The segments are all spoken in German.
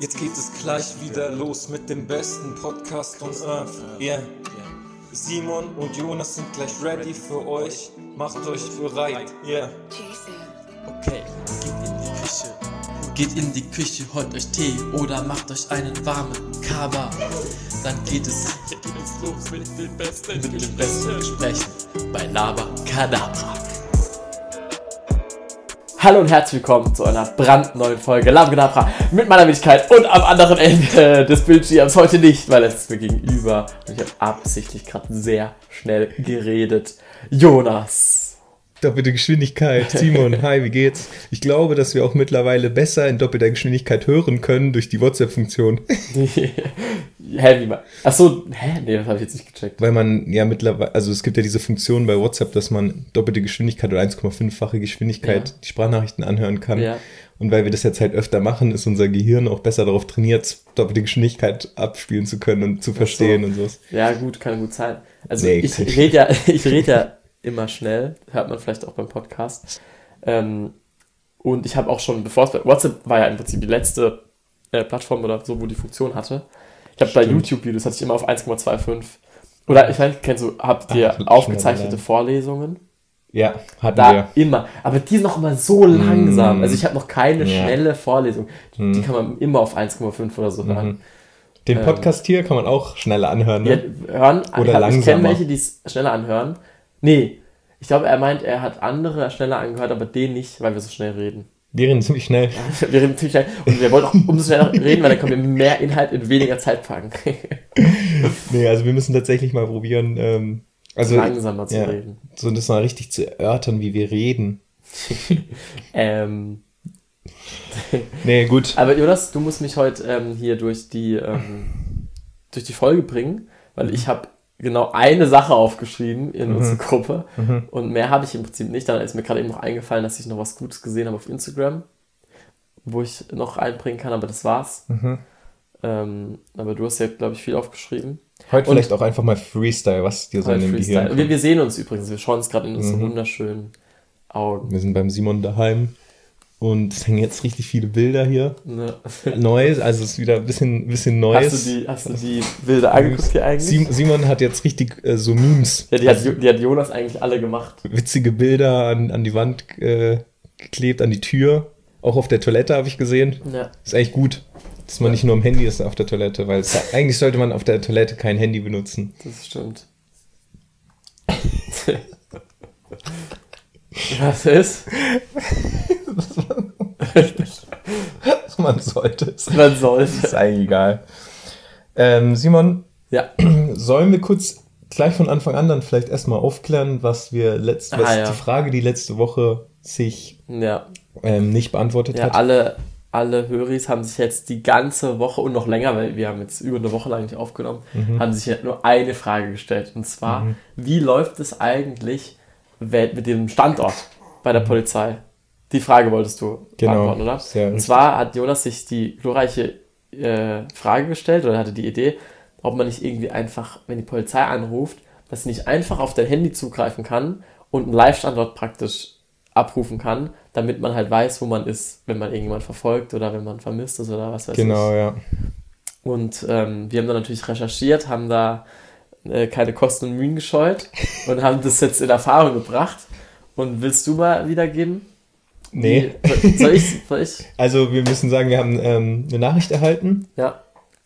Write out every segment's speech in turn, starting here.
Jetzt geht es gleich wieder los mit dem besten Podcast on Earth. Yeah. Simon und Jonas sind gleich ready für euch. Macht euch bereit. Yeah. Okay, geht in die Küche. Geht in die Küche, holt euch Tee oder macht euch einen warmen Kaba. Dann geht es Hier geht es los mit den besten mit dem besten Gesprächen bei Laba Kadabra. Hallo und herzlich willkommen zu einer brandneuen Folge Laba Kadabra mit meiner Wenigkeit und am anderen Ende des Bildschirms heute nicht, weil es ist mir gegenüber und ich habe absichtlich gerade sehr schnell geredet. Jonas. Doppelte Geschwindigkeit. Simon, hi, wie geht's? Ich glaube, dass wir auch mittlerweile besser in doppelter Geschwindigkeit hören können durch die WhatsApp-Funktion. hä, wie man. Achso, hä? Nee, das habe ich jetzt nicht gecheckt. Weil man ja mittlerweile, also es gibt ja diese Funktion bei WhatsApp, dass man doppelte Geschwindigkeit oder 1,5-fache Geschwindigkeit Ja. die Sprachnachrichten anhören kann. Ja. Und weil wir das jetzt halt öfter machen, ist unser Gehirn auch besser darauf trainiert, doppelte Geschwindigkeit abspielen zu können und zu verstehen und so. Ja, gut, kann gut sein. Also Nee, ich ich- rede ja, ich rede ja immer schnell, hört man vielleicht auch beim Podcast. Ähm, und ich habe auch schon, bevor es bei WhatsApp war ja im Prinzip die letzte äh, Plattform oder so, wo die Funktion hatte. Ich habe bei. YouTube-Videos hatte ich immer auf 1,25. Oder ich weiß, nicht, kennst du, habt ihr Ach, aufgezeichnete. Vorlesungen? Ja, hatten Da wir. immer. Aber die sind noch immer so langsam. Mm. Also ich habe noch keine Ja. schnelle Vorlesung. Die, Mm. die kann man immer auf 1,5 oder so hören. Mhm. Den Ähm, Podcast hier kann man auch schneller anhören. Ja, Ne? hören, Oder ich, hab- ich kenne welche, die es schneller anhören. Nee, ich glaube, er meint, er hat andere schneller angehört, aber den nicht, weil wir so schnell reden. Wir reden ziemlich schnell. Wir reden ziemlich schnell und wir wollen auch umso schneller reden, weil dann können wir mehr Inhalt in weniger Zeit packen. Nee, also wir müssen tatsächlich mal probieren, ähm, also Langsamer zu ja. reden. so das mal richtig zu erörtern, wie wir reden. Ähm, Nee, gut. aber Jonas, du musst mich heute ähm, hier durch die, ähm, durch die Folge bringen, weil ich habe genau eine Sache aufgeschrieben in unsere Gruppe und mehr habe ich im Prinzip nicht. Dann ist mir gerade eben noch eingefallen, dass ich noch was Gutes gesehen habe auf Instagram, wo ich noch einbringen kann, aber das war's. Ähm, aber du hast ja, glaube ich, viel aufgeschrieben. Heute Und- vielleicht auch einfach mal Freestyle, was dir so in dem. Gehirn Wir, wir sehen uns übrigens, wir schauen uns gerade in unsere wunderschönen Augen. Wir sind beim Simon daheim und es hängen jetzt richtig viele Bilder hier. Ne? Neues, also es ist wieder ein bisschen, bisschen Neues. Hast, du die, hast du die Bilder angeguckt hier eigentlich? Sim Simon hat jetzt richtig äh, so Memes, ja, die hat, die hat Jonas eigentlich alle gemacht. witzige Bilder an, an die Wand äh, geklebt, an die Tür. Auch auf der Toilette habe ich gesehen. Ja. Ist eigentlich gut, dass man nicht nur am Handy ist auf der Toilette, weil es, eigentlich sollte man auf der Toilette kein Handy benutzen. Das stimmt. Was ist? Man sollte es. Man sollte. Ist eigentlich egal. Ähm, Simon, Ja. sollen wir kurz gleich von Anfang an dann vielleicht erstmal aufklären, was wir letzt, Ah, was ja. die Frage, die letzte Woche sich Ja. ähm, nicht beantwortet Ja, hat? alle, alle Höris haben sich jetzt die ganze Woche und noch länger, weil wir haben jetzt über eine Woche lang nicht aufgenommen, Mhm. haben sich nur eine Frage gestellt. Und zwar, wie läuft es eigentlich mit dem Standort bei der Polizei? Die Frage wolltest du. Genau, beantworten, oder? sehr und richtig. zwar hat Jonas sich die glorreiche äh, Frage gestellt oder hatte die Idee, ob man nicht irgendwie einfach, wenn die Polizei anruft, dass sie nicht einfach auf dein Handy zugreifen kann und einen Live-Standort praktisch abrufen kann, damit man halt weiß, wo man ist, wenn man irgendjemand verfolgt oder wenn man vermisst ist oder was weiß Genau, ich. ja. Und ähm, wir haben dann natürlich recherchiert, haben da äh, keine Kosten und Mühen gescheut und haben das jetzt in Erfahrung gebracht. Und willst du mal wiedergeben? Nee. Soll ich? Soll ich? Also wir müssen sagen, wir haben ähm, eine Nachricht erhalten Ja,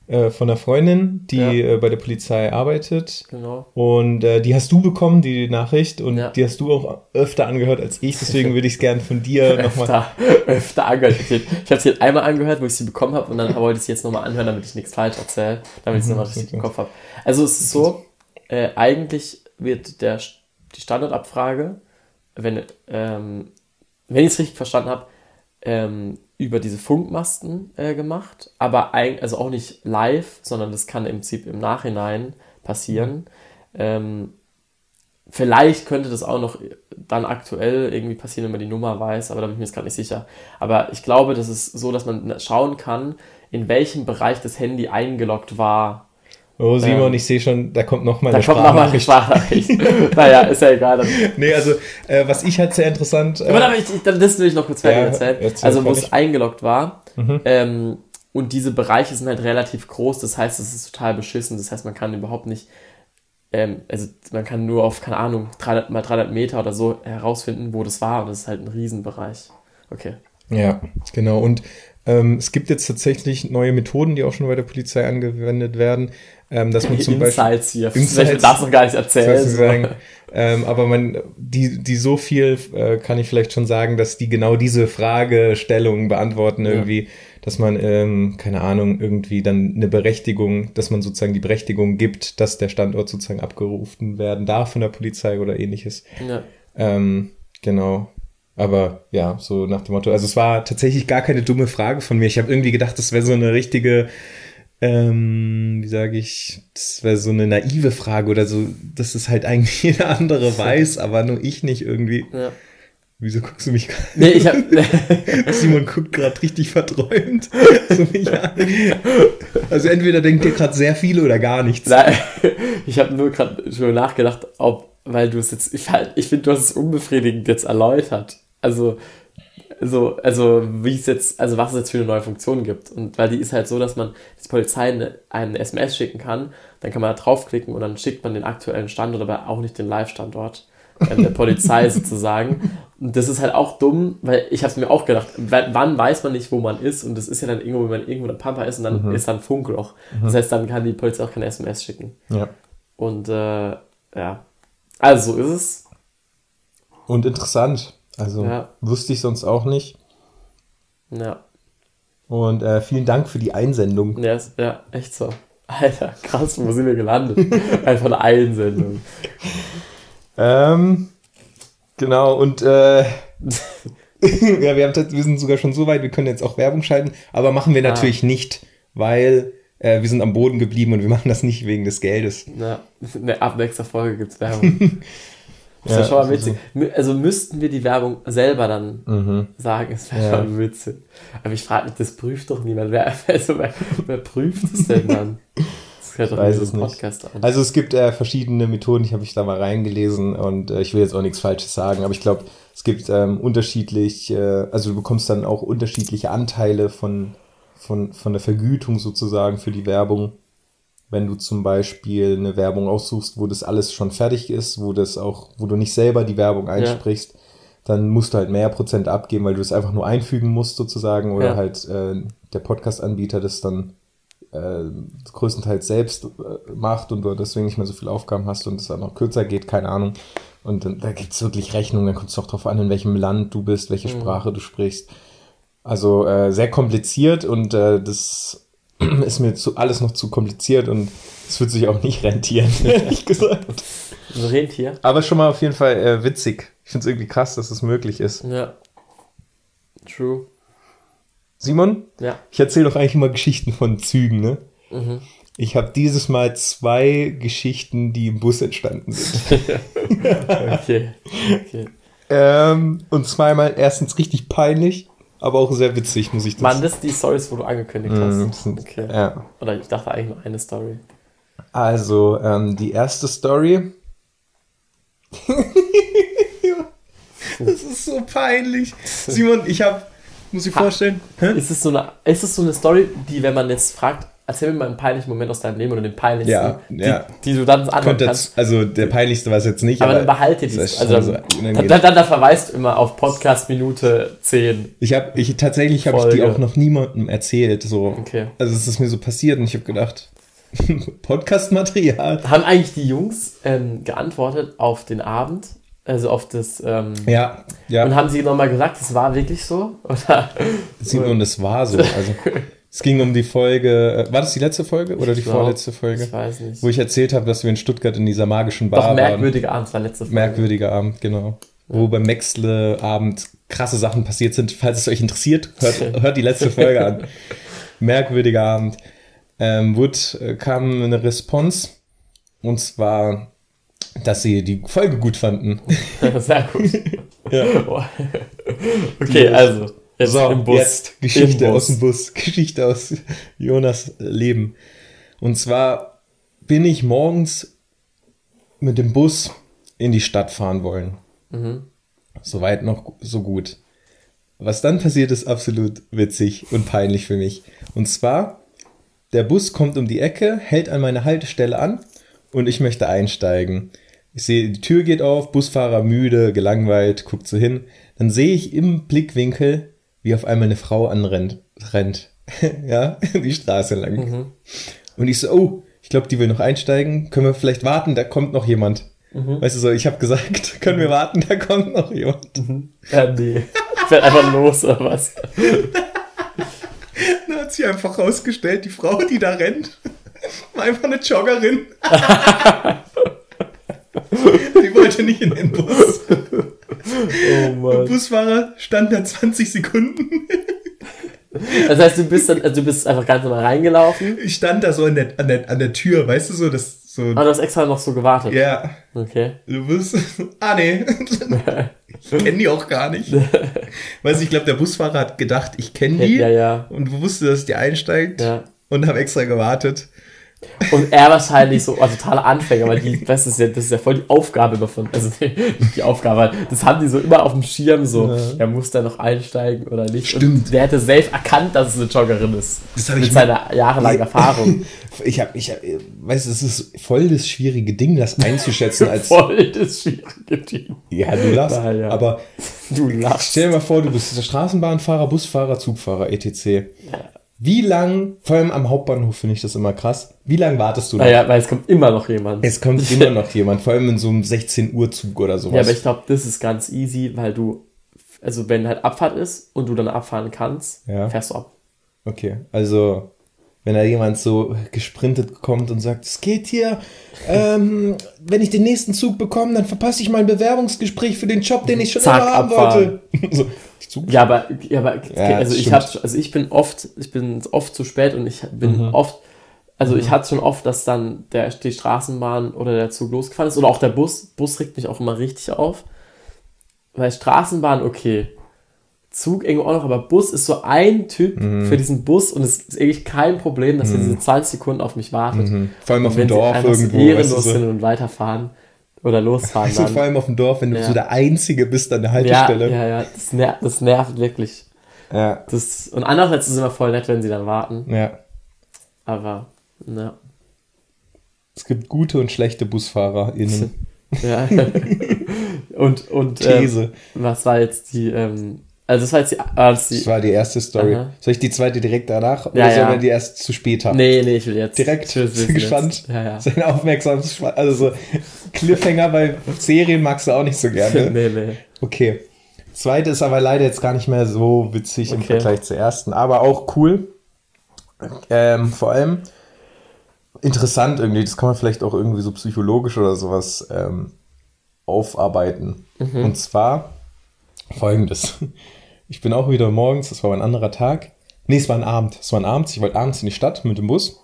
äh, von einer Freundin, die Ja. äh, bei der Polizei arbeitet. genau. Und äh, die hast du bekommen, die Nachricht, und Ja. die hast du auch öfter angehört als ich. Deswegen würde ich es gerne von dir nochmal. öfter, öfter angehört. Ich habe sie jetzt einmal angehört, wo ich sie bekommen habe und dann wollte ich sie jetzt nochmal anhören, damit ich nichts falsch erzähle, damit ich es Mhm, nochmal richtig okay. im Kopf habe. Also es ist so, äh, eigentlich wird der, die Standortabfrage, wenn, ähm, wenn ich es richtig verstanden habe, ähm, über diese Funkmasten äh, gemacht, aber eigentlich, also auch nicht live, sondern das kann im Prinzip im Nachhinein passieren. Ähm, Vielleicht könnte das auch noch dann aktuell irgendwie passieren, wenn man die Nummer weiß, aber da bin ich mir jetzt gerade nicht sicher. Aber ich glaube, das ist so, dass man schauen kann, in welchem Bereich das Handy eingeloggt war. Oh, Simon, Ähm, ich sehe schon, da kommt noch mal Da eine kommt nochmal eine Sprachnachricht. Sprachnachricht. naja, ist ja egal. Dann. Nee, also, äh, was ich halt sehr interessant... Äh, Aber ich, ich, dann das will ich noch kurz fertig Ja, erzählen. erzähl Also, wo es eingeloggt war. Mhm. Ähm, und diese Bereiche sind halt relativ groß. Das heißt, es ist total beschissen. Das heißt, man kann überhaupt nicht. Ähm, also, man kann nur auf, keine Ahnung, 300 mal 300 Meter oder so herausfinden, wo das war. Und das ist halt ein Riesenbereich. Okay. Ja, genau. Und ähm, es gibt jetzt tatsächlich neue Methoden, die auch schon bei der Polizei angewendet werden, ähm, dass man zum Beispiel... Insights hier. Insights. Darfst du noch gar nicht erzählen. ähm, aber man, die, die so viel äh, kann ich vielleicht schon sagen, dass die genau diese Fragestellungen beantworten Ja. irgendwie, dass man, ähm, keine Ahnung, irgendwie dann eine Berechtigung, dass man sozusagen die Berechtigung gibt, dass der Standort sozusagen abgerufen werden darf von der Polizei oder ähnliches. Ja. Ähm, genau. Aber ja, so nach dem Motto. Also es war tatsächlich gar keine dumme Frage von mir. Ich habe irgendwie gedacht, das wäre so eine richtige, ähm, wie sage ich, das wäre so eine naive Frage oder so, dass es halt eigentlich jeder andere weiß, aber nur ich nicht irgendwie. ja. Wieso guckst du mich gerade? Nee, ich hab. Simon guckt gerade richtig verträumt. So. Also entweder denkt ihr gerade sehr viel oder gar nichts. Nein, ich habe nur gerade schon nachgedacht, ob, weil du es jetzt, ich, halt- ich finde, du hast es unbefriedigend jetzt erläutert. Also, also, also, wie es jetzt, also was es jetzt für eine neue Funktion gibt. Und weil die ist halt so, dass man die Polizei eine, eine SMS schicken kann, dann kann man da draufklicken und dann schickt man den aktuellen Standort, aber auch nicht den Live-Standort äh, der Polizei sozusagen. Und das ist halt auch dumm, weil ich habe es mir auch gedacht, wann weiß man nicht, wo man ist und das ist ja dann irgendwo, wenn man irgendwo in der Pampa ist und dann ist dann Funkloch. Das heißt, dann kann die Polizei auch keine SMS schicken. Ja. Und äh, ja, also so ist es. Und interessant. Also Ja. wusste ich sonst auch nicht. Ja, Und äh, vielen Dank für die Einsendung. ja, ist, ja echt so. Alter, krass, wo sind wir gelandet? Einfach eine Einsendung. Ähm, genau, und äh, ja, wir, haben, wir sind sogar schon so weit, wir können jetzt auch Werbung schalten, aber machen wir Ah. natürlich nicht, weil äh, wir sind am Boden geblieben und wir machen das nicht wegen des Geldes. Ja, ne, ab nächster Folge gibt's Werbung. Das Ja, wäre schon mal witzig. Mü- Also müssten wir die Werbung selber dann Mhm. sagen, es wäre Ja. schon witzig. Aber ich frage mich, das prüft doch niemand. Wer, also, wer, wer prüft es denn dann? Das hört doch weiß es so ein nicht. Podcast an. Also es gibt äh, verschiedene Methoden, ich habe mich da mal reingelesen und äh, ich will jetzt auch nichts Falsches sagen, aber ich glaube, es gibt ähm, unterschiedlich, äh, also du bekommst dann auch unterschiedliche Anteile von, von, von der Vergütung sozusagen für die Werbung. Wenn du zum Beispiel eine Werbung aussuchst, wo das alles schon fertig ist, wo das auch, wo du nicht selber die Werbung einsprichst, dann musst du halt mehr Prozent abgeben, weil du es einfach nur einfügen musst sozusagen oder Ja. halt äh, der Podcast-Anbieter das dann äh, größtenteils selbst äh, macht und du deswegen nicht mehr so viele Aufgaben hast und es dann noch kürzer geht, keine Ahnung. Und dann, da gibt's wirklich Rechnungen, dann kommt es auch drauf an, in welchem Land du bist, welche Sprache du sprichst. Also äh, sehr kompliziert und äh, das ist mir zu, alles noch zu kompliziert und es wird sich auch nicht rentieren, ehrlich gesagt. Ein Rentier. Aber schon mal auf jeden Fall äh, witzig. Ich finde es irgendwie krass, dass es möglich ist. Ja. True. Simon, Ja. ich erzähle doch eigentlich immer Geschichten von Zügen, ne? Mhm. Ich habe dieses Mal zwei Geschichten, die im Bus entstanden sind. Okay. okay. ähm, und zweimal erstens richtig peinlich, aber auch sehr witzig, muss ich das Waren das die Stories, wo du angekündigt Mm, hast? sind- Okay. Ja. Oder ich dachte eigentlich nur eine Story. Also, ähm, die erste Story. das ist so peinlich. Simon, ich habe, muss ich vorstellen. Ist es so eine, ist es so eine Story, die, wenn man jetzt fragt, erzähl mir mal einen peinlichen Moment aus deinem Leben oder den peinlichsten, Ja, die, ja. die du dann anhören kannst. also der peinlichste war es jetzt nicht, Aber aber, dann behalte die. Also schon so dann, dann, dann, dann verweist du immer auf Podcast Minute 10. ich habe, ich tatsächlich habe ich die auch noch niemandem erzählt. So, Okay. also es ist mir so passiert und ich habe gedacht, Podcast-Material. Haben eigentlich die Jungs ähm, geantwortet auf den Abend? Also auf das. Ähm, Ja, ja. Und haben sie nochmal gesagt, es war wirklich so? Oder? Simon, das war so. Also es ging um die Folge. äh, War das die letzte Folge oder die Ich vorletzte Folge? Ich weiß nicht. Wo ich erzählt habe, dass wir in Stuttgart in dieser magischen Bar Doch, waren. merkwürdiger Abend, das war letzte Folge. Merkwürdiger Abend, genau. Wo beim Maxle-Abend krasse Sachen passiert sind. Falls es euch interessiert, hört, hört die letzte Folge an. Merkwürdiger Abend. Ähm, Wood äh, kam eine Response. Und zwar, dass sie die Folge gut fanden. Sehr gut. Ja. okay, also. Jetzt So, im Bus. jetzt Geschichte Im aus dem Bus. Geschichte aus Jonas Leben. Und zwar bin ich morgens mit dem Bus in die Stadt fahren wollen. Soweit noch so gut. Was dann passiert, ist absolut witzig und peinlich für mich. Und zwar, der Bus kommt um die Ecke, hält an meine Haltestelle an und ich möchte einsteigen. Ich sehe, die Tür geht auf, Busfahrer müde, gelangweilt, guckt so hin. Dann sehe ich im Blickwinkel, wie auf einmal eine Frau anrennt, rennt. ja, die Straße lang. Und ich so, oh, ich glaube, die will noch einsteigen. Können wir vielleicht warten? Da kommt noch jemand. Weißt du so, ich habe gesagt, können wir warten? Da kommt noch jemand. Ja, nee. Fährt einfach los, oder was? Dann hat sich einfach rausgestellt, die Frau, die da rennt, war einfach eine Joggerin. die wollte nicht in den Bus. Oh Der Mann. Busfahrer stand da 20 Sekunden. Das heißt, du bist dann, also du bist einfach ganz normal reingelaufen, Ich stand da so an der, an der, an der Tür, weißt du so, das so. aber du hast extra noch so gewartet. Ja, Okay. du bist. Ah, nee. Ich kenne die auch gar nicht. Weißt du, ich glaube, der Busfahrer hat gedacht, ich kenne die. Ja, ja. Und wusste, dass die einsteigt. Ja. Und habe extra gewartet. Und er wahrscheinlich so ein totaler Anfänger, weil die, das ist ja, das ist ja voll die Aufgabe immer von, also nicht die Aufgabe, das haben die so immer auf dem Schirm, so, Ja. er muss da noch einsteigen oder nicht. Stimmt. Und der hätte safe erkannt, dass es eine Joggerin ist. Das hab mit ich seiner jahrelangen Erfahrung. Ich habe, ich hab, weißt du, es ist voll das schwierige Ding, das einzuschätzen als. Voll das schwierige Ding. Ja, du lachst. Ja, ja. Aber Du lachst. stell dir mal vor, du bist der Straßenbahnfahrer, Busfahrer, Zugfahrer, etc. Wie lang, vor allem am Hauptbahnhof finde ich das immer krass, wie lang wartest du noch? Naja, weil es kommt immer noch jemand. Es kommt immer noch jemand, vor allem in so einem 16 Uhr Zug oder sowas. Ja, aber ich glaube, das ist ganz easy, weil du, also wenn halt Abfahrt ist und du dann abfahren kannst, Ja. fährst du ab. Okay, also wenn da jemand so gesprintet kommt und sagt, es geht hier, ähm, wenn ich den nächsten Zug bekomme, dann verpasse ich mein Bewerbungsgespräch für den Job, den ich schon Zack, immer haben abfahren. wollte. so. Ja, aber, ja, aber Ja, also ich hab, also ich bin oft, ich bin oft zu spät und ich bin Mhm. oft, also ich hatte schon oft, dass dann der, die Straßenbahn oder der Zug losgefahren ist oder auch der Bus. Bus regt mich auch immer richtig auf. Weil Straßenbahn, okay. Zug irgendwo auch noch, aber Bus ist so ein Typ Mhm. für diesen Bus und es ist eigentlich kein Problem, dass er diese 20 Sekunden auf mich wartet. Mhm. Vor allem auf dem Dorf irgendwo. ehrenlos weißt du, so. sind und weiterfahren oder losfahren Also dann. vor allem auf dem Dorf, wenn du Ja. so der Einzige bist an der ja, Haltestelle. ja, ja, das, ner das nervt wirklich. Ja. Das, und andererseits ist es immer voll nett, wenn sie dann warten. ja. Aber, na, Es gibt gute und schlechte BusfahrerInnen. ja. und, und, These. ähm, was war jetzt die, ähm, also das war jetzt die, ah, das Das die war die erste Story. Aha. Soll ich die zweite direkt danach oder Ja, sollen ja. wir die erst zu spät haben? nee, nee, ich will jetzt. Direkt ich will wissen gespannt. Ja, ja. Sein aufmerksames also so Cliffhanger bei Serien magst du auch nicht so gerne. nee, nee. Okay. Zweite ist aber leider jetzt gar nicht mehr so witzig im Okay. Vergleich zur ersten, aber auch cool. Ähm, vor allem interessant irgendwie, das kann man vielleicht auch irgendwie so psychologisch oder sowas ähm, aufarbeiten. Mhm. Und zwar folgendes. Ich bin auch wieder morgens, das war ein anderer Tag. Nee, es war ein Abend. Es war ein Abend. Ich wollte abends in die Stadt mit dem Bus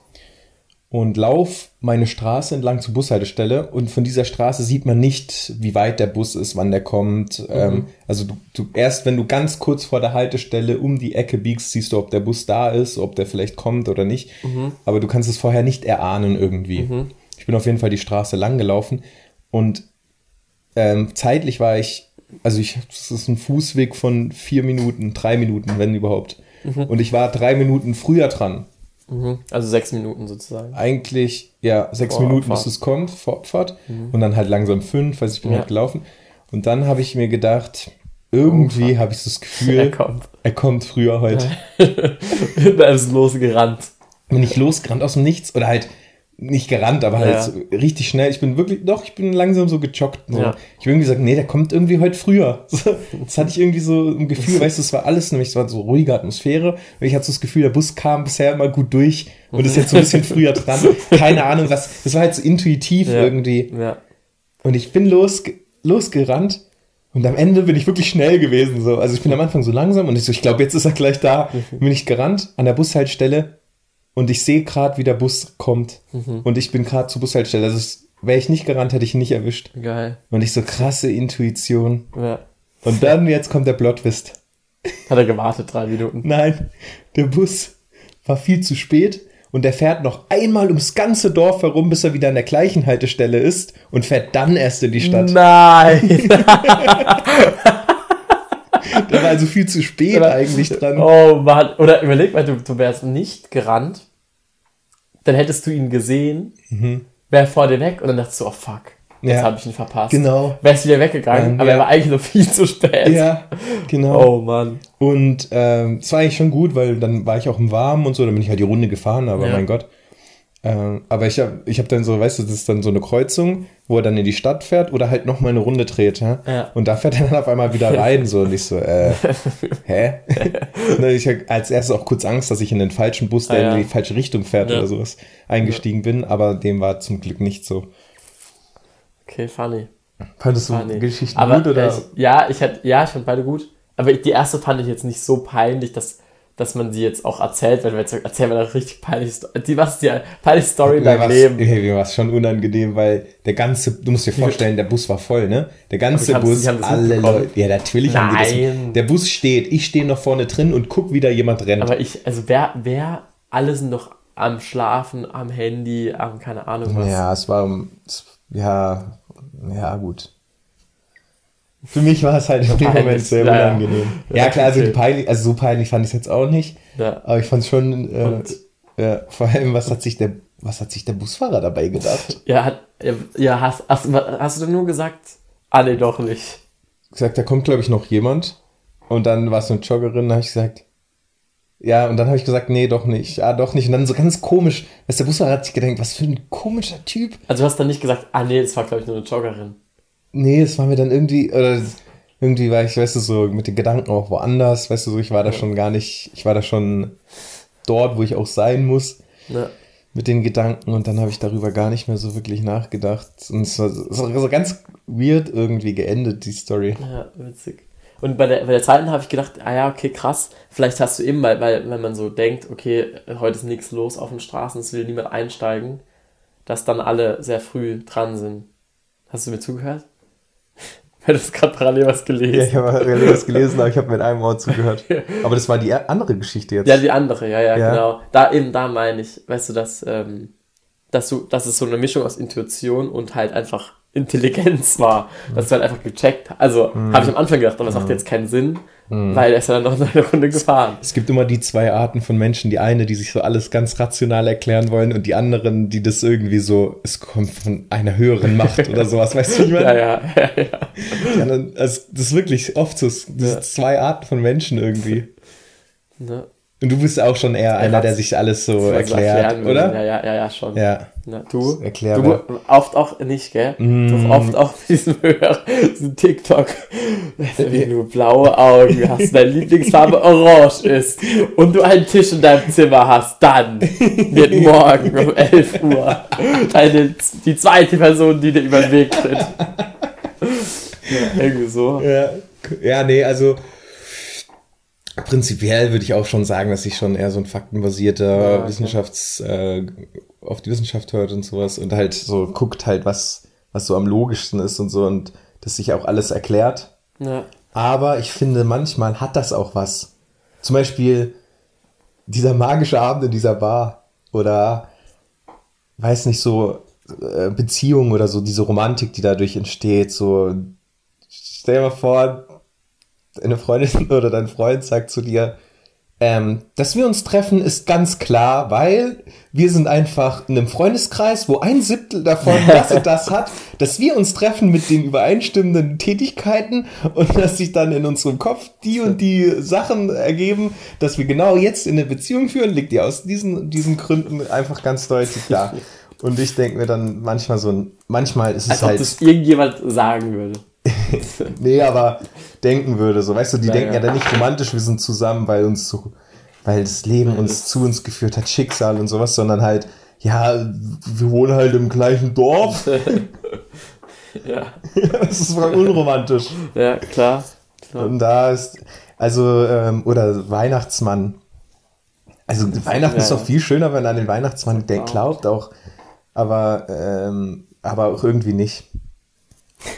und lauf meine Straße entlang zur Bushaltestelle und von dieser Straße sieht man nicht, wie weit der Bus ist, wann der kommt. Ähm, also du, du erst wenn du ganz kurz vor der Haltestelle um die Ecke biegst, siehst du, ob der Bus da ist, ob der vielleicht kommt oder nicht. Aber du kannst es vorher nicht erahnen irgendwie. Ich bin auf jeden Fall die Straße lang gelaufen und ähm, zeitlich war ich, also ich, das ist ein Fußweg von vier Minuten, drei Minuten, wenn überhaupt. Und ich war drei Minuten früher dran. Mhm. Also sechs Minuten sozusagen. Eigentlich, ja, sechs Vor Minuten, Abfahrt. bis es kommt, vor Abfahrt. Und dann halt langsam fünf, weil ich bin Ja. halt gelaufen. Und dann habe ich mir gedacht, irgendwie habe ich so das Gefühl, Er kommt. er kommt früher heute. da ist losgerannt. Bin ich losgerannt aus dem Nichts oder halt nicht gerannt, aber halt Ja. so richtig schnell. Ich bin wirklich, doch, ich bin langsam so gejoggt. So. Ja. Ich habe irgendwie gesagt, nee, der kommt irgendwie heute früher. Das hatte ich irgendwie so im Gefühl, weißt du, es war alles, nämlich es war so ruhige Atmosphäre. Und ich hatte so das Gefühl, der Bus kam bisher immer gut durch und ist jetzt so ein bisschen früher dran. Keine Ahnung, was. Das war halt so intuitiv Ja. irgendwie. Ja. Und ich bin los, losgerannt und am Ende bin ich wirklich schnell gewesen. So. Also ich bin am Anfang so langsam und ich so, ich glaube, jetzt ist er gleich da. Bin ich gerannt an der Bushaltestelle und ich sehe gerade, wie der Bus kommt. Und ich bin gerade zur Bushaltestelle. Also wäre ich nicht gerannt, hätte ich ihn nicht erwischt. Geil. Und ich so krasse Intuition. Ja. Und dann jetzt kommt der Plot-Twist. Hat er gewartet, drei Minuten. Nein, der Bus war viel zu spät und der fährt noch einmal ums ganze Dorf herum, bis er wieder an der gleichen Haltestelle ist und fährt dann erst in die Stadt. Nein! Der war also viel zu spät eigentlich dran. oh Mann. Oder überleg mal, du, du wärst nicht gerannt, dann hättest du ihn gesehen, wär vor dir weg und dann dachtest du, oh fuck, jetzt Mhm. Ja. habe ich ihn verpasst. Genau. Wärst wieder weggegangen, Ähm, aber ja. er war eigentlich noch viel zu spät. Ja, genau. Oh Mann. Und ähm, es war eigentlich schon gut, weil dann war ich auch im Warmen und so, dann bin ich halt die Runde gefahren, aber Ja. mein Gott. Ähm, aber ich habe ich hab dann so, weißt du, das ist dann so eine Kreuzung, wo er dann in die Stadt fährt oder halt nochmal eine Runde dreht. Ja? Ja. Und da fährt er dann auf einmal wieder rein, so und ich so, äh, hä? Ne, ich hab als erstes auch kurz Angst, dass ich in den falschen Bus, der Ah, ja. in die falsche Richtung fährt Ja. oder sowas, eingestiegen bin, aber dem war zum Glück nicht so. Okay, funny. Fandest du funny. Geschichten aber, gut oder? äh, Ich, ja, ich hätte, ja, ich fand beide gut. Aber die erste fand ich jetzt nicht so peinlich, dass, dass man sie jetzt auch erzählt, weil wir jetzt erzählen wir eine richtig peinliche Story. Die, was die peinliche Story Mir war's, Leben? mir war es schon unangenehm, weil der ganze, du musst dir vorstellen, der Bus war voll, ne? Der ganze Bus, alle. Leute, ja, natürlich haben die Nein. das. Der Bus steht, ich stehe noch vorne drin und guck, wie da jemand rennt. Aber ich, also wer, wer, alle sind doch am Schlafen, am Handy, am keine Ahnung was. ja, es war, ja, ja, gut. Für mich war es halt in dem Moment sehr ja, unangenehm. Ja, Ja, klar, also, peinlich, also so peinlich fand ich es jetzt auch nicht. Ja. Aber ich fand schon, äh, ja, vor allem, was hat sich der, was hat sich der Busfahrer dabei gedacht? Ja, hat, ja hast, hast, hast du nur gesagt? Ah, nee, doch nicht. gesagt, da kommt, glaube ich, noch jemand. Und dann war es so eine Joggerin, da habe ich gesagt, ja, und dann habe ich gesagt, nee, doch nicht, ah, doch nicht. Und dann so ganz komisch, weißt der Busfahrer hat sich gedacht, was für ein komischer Typ. Also du hast dann nicht gesagt, ah nee, das war glaube ich nur eine Joggerin. Nee, es war mir dann irgendwie, oder irgendwie war ich, weißt du, so mit den Gedanken auch woanders, weißt du, so, ich war da schon gar nicht, ich war da schon dort, wo ich auch sein muss Ne? mit den Gedanken und dann habe ich darüber gar nicht mehr so wirklich nachgedacht. Und es war so, es war so ganz weird irgendwie geendet, die Story. Ja, witzig. Und bei der, bei der zweiten habe ich gedacht, ah ja, okay, krass. Vielleicht hast du eben, weil, weil wenn man so denkt, okay, heute ist nichts los auf den Straßen, es will niemand einsteigen, dass dann alle sehr früh dran sind. Hast du mir zugehört? Hast gerade parallel was Ja, gelesen. ich habe was gelesen, aber ich habe mit einem Ohr zugehört. Aber das war die andere Geschichte jetzt. Ja, die andere, ja, ja, Ja. genau. Da eben, da meine ich, weißt du, dass, ähm, dass du, dass es so eine Mischung aus Intuition und halt einfach Intelligenz war, dass du halt einfach gecheckt hast. Also, habe ich am Anfang gedacht, aber es macht jetzt keinen Sinn, weil er ist ja dann noch eine Runde gefahren. Es gibt immer die zwei Arten von Menschen. Die eine, die sich so alles ganz rational erklären wollen und die anderen, die das irgendwie so, es kommt von einer höheren Macht oder sowas, weißt du, wie ich meine? Ja, ja, ja, ja. Anderen, also das ist wirklich oft so, diese Ja. zwei Arten von Menschen irgendwie. Ne? Und du bist auch schon eher einer, der sich alles so erklärt, oder? Ja, ja, ja, ja, schon. Ja. Na, du, Erkläre. du oft auch nicht, gell? Mm. Du oft auch Hörer, diesem TikTok, wenn du blaue Augen hast, deine Lieblingsfarbe orange ist und du einen Tisch in deinem Zimmer hast, dann wird morgen um 11 Uhr deine, die zweite Person, die dir über den Weg tritt. Ja, irgendwie so. Ja, ja, nee, also prinzipiell würde ich auch schon sagen, dass ich schon eher so ein faktenbasierter Ja, okay. Wissenschafts, äh, auf die Wissenschaft hört und sowas und halt so guckt halt, was, was so am logischsten ist und so und das sich auch alles erklärt. Ja. Aber ich finde, manchmal hat das auch was. Zum Beispiel dieser magische Abend in dieser Bar oder weiß nicht, so äh, Beziehung oder so, diese Romantik, die dadurch entsteht. So, stell dir mal vor, deine Freundin oder dein Freund sagt zu dir, ähm, dass wir uns treffen, ist ganz klar, weil wir sind einfach in einem Freundeskreis, wo ein Siebtel davon das und das hat, dass wir uns treffen mit den übereinstimmenden Tätigkeiten und dass sich dann in unserem Kopf die und die Sachen ergeben, dass wir genau jetzt in eine Beziehung führen, liegt dir aus diesen, diesen Gründen einfach ganz deutlich da. Und ich denke mir dann manchmal so, manchmal ist es Als ob halt, das irgendjemand sagen würde. Nee, aber denken würde, so, weißt du, die Ja, denken ja. ja. dann nicht romantisch, wir sind zusammen, weil uns so, weil das Leben uns zu uns geführt hat, Schicksal und sowas, sondern halt, ja, wir wohnen halt im gleichen Dorf. Ja, das ist voll unromantisch. ja klar. klar. Und da ist, also, ähm, oder Weihnachtsmann. Also Weihnachten ja, ist doch viel schöner, wenn man an den Weihnachtsmann der glaubt auch. Aber, ähm, aber auch irgendwie nicht.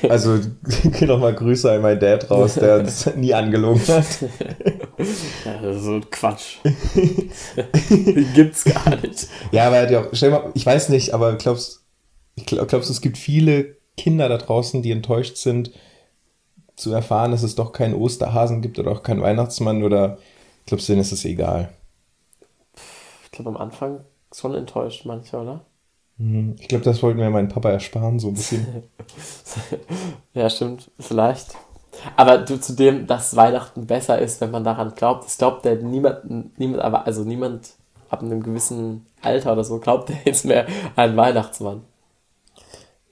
Also, geh noch mal Grüße an meinen Dad raus, der das nie angelogen hat. Ja, das ist so ein Quatsch. Gibt's gar nicht. Ja, aber er hat ja auch, stell mal, ich weiß nicht, aber glaubst, glaubst du, es gibt viele Kinder da draußen, die enttäuscht sind, zu erfahren, dass es doch keinen Osterhasen gibt oder auch keinen Weihnachtsmann oder glaubst du, denen ist es egal? Ich glaube, am Anfang schon enttäuscht manche, oder? Hm, Ich glaube, das wollten wir meinen Papa ersparen, so ein bisschen. Ja, stimmt, vielleicht. Aber du, zu dem, dass Weihnachten besser ist, wenn man daran glaubt, das glaubt ja niemand, niemand, aber also niemand ab einem gewissen Alter oder so glaubt der jetzt mehr an Weihnachtsmann.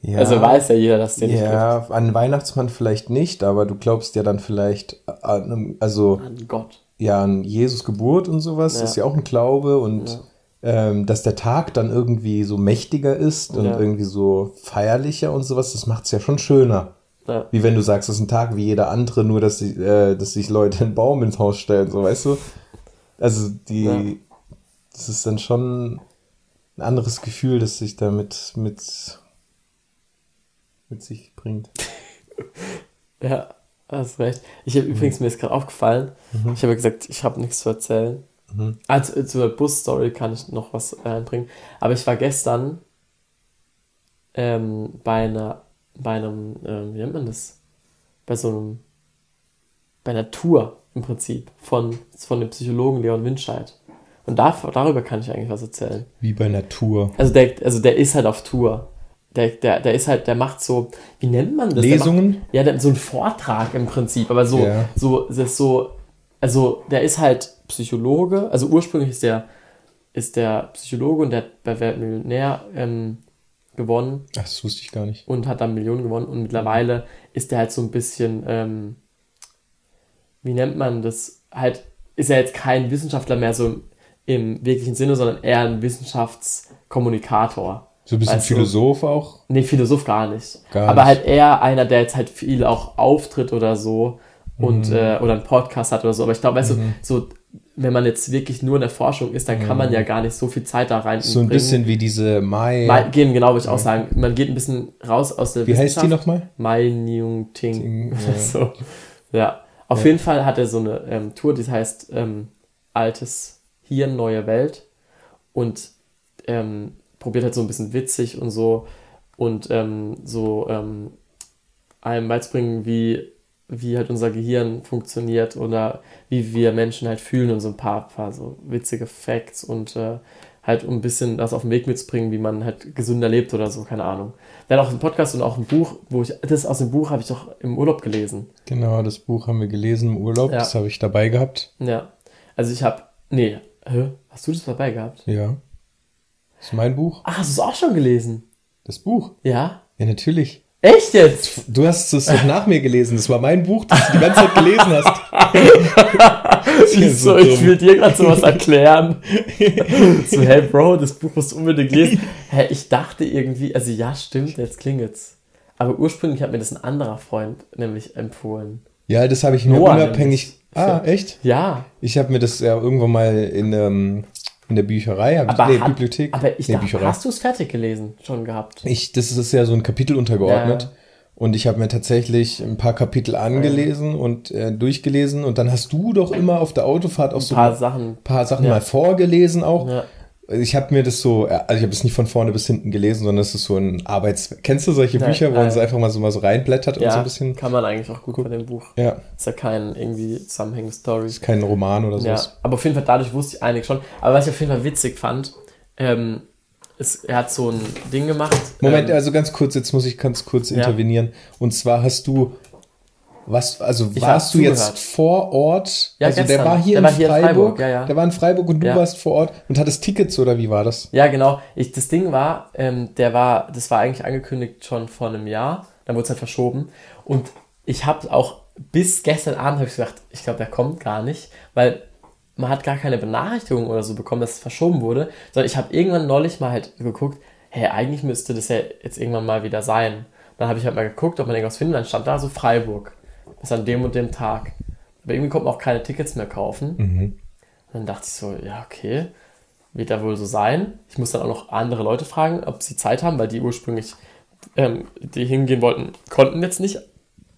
Ja, Also weiß ja jeder, dass der nicht ja, an Weihnachtsmann vielleicht nicht, aber du glaubst ja dann vielleicht an, also. An Gott. ja an Jesus Geburt und sowas, Ja. ist ja auch ein Glaube und Ja. Ähm, dass der Tag dann irgendwie so mächtiger ist und Ja. irgendwie so feierlicher und sowas, das macht es ja schon schöner. Ja. Wie wenn du sagst, es ist ein Tag wie jeder andere, nur dass, sie, äh, dass sich Leute einen Baum ins Haus stellen, so weißt du? Also die, Ja. das ist dann schon ein anderes Gefühl, das sich damit mit, mit sich bringt. Ja, hast recht. Ich habe übrigens, mir ist gerade aufgefallen, ich habe gesagt, ich habe nichts zu erzählen. Mhm. Also zur Busstory kann ich noch was einbringen. Aber ich war gestern ähm, bei einer, bei einem, ähm, wie nennt man das? Bei so einem, bei einer Tour im Prinzip von, von dem Psychologen Leon Winscheid. Und da, darüber kann ich eigentlich was erzählen. Wie bei Natur. Also der, also der ist halt auf Tour. Der, der, der ist halt, der macht so, wie nennt man das? Der Lesungen? Macht, ja, der so einen Vortrag im Prinzip, aber so, Ja. so, das ist so, also der ist halt Psychologe, also ursprünglich ist der, ist der Psychologe und der hat bei Wer wird Millionär ähm, gewonnen Ach, das wusste ich gar nicht. und hat dann Millionen gewonnen und mittlerweile ist der halt so ein bisschen, ähm, wie nennt man das, halt, ist er jetzt kein Wissenschaftler mehr so im, im wirklichen Sinne, sondern eher ein Wissenschaftskommunikator. So ein bisschen Weißt du? Philosoph auch. Nee, Philosoph gar nicht. Gar aber nicht. halt eher einer, der jetzt halt viel auch auftritt oder so und Mhm. äh, oder einen Podcast hat oder so. Aber ich glaube, weißt du, so wenn man jetzt wirklich nur in der Forschung ist, dann kann man ja gar nicht so viel Zeit da rein Mhm. So ein bisschen wie diese Mai. Mal, gehen, genau, würde ich auch sagen. Man geht ein bisschen raus aus der wie heißt die Wissenschaft. nochmal? Mai Nyung Ting. Ting, ja. so. Ja. Auf jeden Fall hat er so eine ähm, Tour, die heißt ähm, Altes Hirn, neue Welt. Und ähm, probiert halt so ein bisschen witzig und so und ähm, so ähm, einem beizubringen, wie, wie halt unser Gehirn funktioniert oder wie wir Menschen halt fühlen und so ein paar, paar so witzige Facts und äh, halt um ein bisschen das auf den Weg mitzubringen, wie man halt gesünder lebt oder so, keine Ahnung. Hat auch einen Podcast und auch ein Buch, wo ich, das aus dem Buch habe ich doch im Urlaub gelesen. Genau, das Buch haben wir gelesen im Urlaub. Ja. Das habe ich dabei gehabt. Ja. Also ich habe, nee, hä? Hast du das dabei gehabt? Ja. Das ist mein Buch. Ach, hast du es auch schon gelesen? Das Buch. Ja? Ja, natürlich. Echt jetzt? Du hast es doch nach mir gelesen. Das war mein Buch, das du die ganze Zeit gelesen hast. Ich, so, so ich will dir gerade sowas erklären. so, hey Bro, das Buch musst du unbedingt lesen. Hä, ich dachte irgendwie, also ja, stimmt, jetzt klingelt's. Aber ursprünglich hat mir das ein anderer Freund nämlich empfohlen. Ja, das habe ich mir Noah unabhängig. Ah, echt? Ja, Ich habe mir das ja irgendwann mal in, ähm, in der Bücherei, aber, nee, hat, Bibliothek. aber ich nee, dachte, Bücherei. hast du es fertig gelesen schon gehabt? Ich, das ist ja so ein Kapitel untergeordnet. Ja. Und ich habe mir tatsächlich ein paar Kapitel angelesen und äh, durchgelesen. Und dann hast du doch immer auf der Autofahrt auch Ein so paar ein Sachen. paar Sachen Ja. mal vorgelesen auch. Ja. Ich habe mir das so, also ich habe es nicht von vorne bis hinten gelesen, sondern es ist so ein Arbeits... Kennst du solche Ja, Bücher, wo ja, man so ja. einfach mal so, mal so reinblättert und so Ja, ein bisschen... kann man eigentlich auch gut bei dem Buch. Ja, Ist ja kein irgendwie zusammenhängende Story. ist kein Roman oder Ja, sowas. aber auf jeden Fall dadurch wusste ich einiges schon. Aber was ich auf jeden Fall witzig fand, ähm, ist, er hat so ein Ding gemacht. Moment, ähm, also ganz kurz, jetzt muss ich ganz kurz Ja. intervenieren. Und zwar hast du, was, also Ich warst du jetzt zugehört. vor Ort? Ja, also der gestern. war hier, Der in, war hier in Freiburg. Freiburg, ja, ja. Der war in Freiburg und du Ja. warst vor Ort und hattest Tickets oder wie war das? Ja, genau. Ich, das Ding war, ähm, der war, das war eigentlich angekündigt schon vor einem Jahr. Dann wurde es halt verschoben. Und ich habe auch bis gestern Abend habe ich gedacht, ich glaube, der kommt gar nicht, weil man hat gar keine Benachrichtigung oder so bekommen, dass es verschoben wurde, sondern ich habe irgendwann neulich mal halt geguckt, hey, eigentlich müsste das ja jetzt irgendwann mal wieder sein. Dann habe ich halt mal geguckt, ob man irgendwas findet, dann stand da so Freiburg. Bis an dem und dem Tag. Aber irgendwie konnte man auch keine Tickets mehr kaufen. Und dann dachte ich so, ja, okay, wird da wohl so sein. Ich muss dann auch noch andere Leute fragen, ob sie Zeit haben, weil die ursprünglich, ähm, die hingehen wollten, konnten jetzt nicht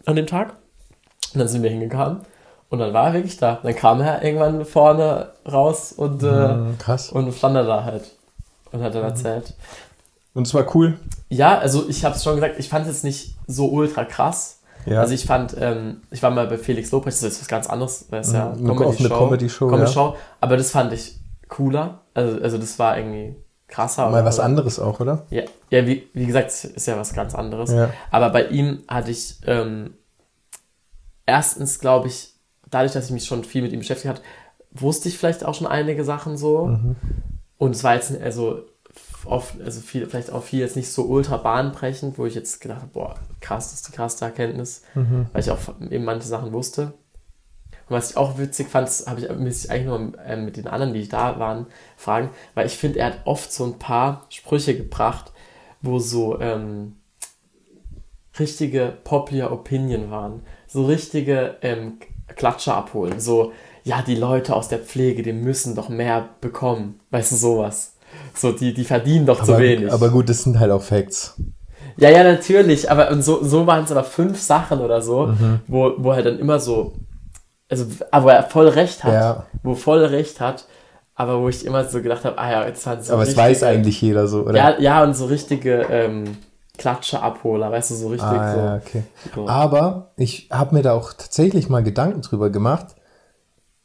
an dem Tag. Und dann sind wir hingegangen Und dann war er wirklich da. Dann kam er irgendwann vorne raus und, äh, Mhm, krass. und stand er da halt. Und hat dann erzählt. Und es war cool. Ja, also ich habe es schon gesagt, ich fand es jetzt nicht so ultra krass. Ja. Also ich fand, ähm, ich war mal bei Felix Lobrecht, das ist was ganz anderes, das ist ja Mhm, eine offene Comedy-Show, Comedy ja. Show, aber das fand ich cooler. Also, also das war irgendwie krasser. Mal was anderes auch, oder? Ja, ja wie, wie gesagt, es ist ja was ganz anderes. Ja. Aber bei ihm hatte ich ähm, erstens, glaube ich, dadurch, dass ich mich schon viel mit ihm beschäftigt habe, wusste ich vielleicht auch schon einige Sachen so. Mhm. Und es war jetzt also oft, also viel, vielleicht auch viel jetzt nicht so ultra bahnbrechend, wo ich jetzt gedacht habe, boah, krass, das ist die krasse Erkenntnis, Mhm. weil ich auch eben manche Sachen wusste. Und was ich auch witzig fand, das habe ich, müsste ich eigentlich nur ähm, mit den anderen, die da waren, fragen, weil ich finde, er hat oft so ein paar Sprüche gebracht, wo so ähm, richtige Popular Opinion waren. So richtige ähm, Klatscher abholen. So, ja, die Leute aus der Pflege, die müssen doch mehr bekommen. Weißt du, sowas. So, die, die verdienen doch zu Aber, wenig. aber gut, das sind halt auch Facts. Ja, ja, natürlich, aber und so, so waren es aber fünf Sachen oder so, Mhm. wo, wo er dann immer so, also, aber er voll recht hat, Ja. wo voll recht hat, aber wo ich immer so gedacht habe, ah ja, jetzt waren so Aber es weiß eigentlich jeder so, oder? Ja, ja, und so richtige ähm, Klatsche-Abholer, weißt du, so richtig ah, so. ja, okay. so. Aber ich habe mir da auch tatsächlich mal Gedanken drüber gemacht,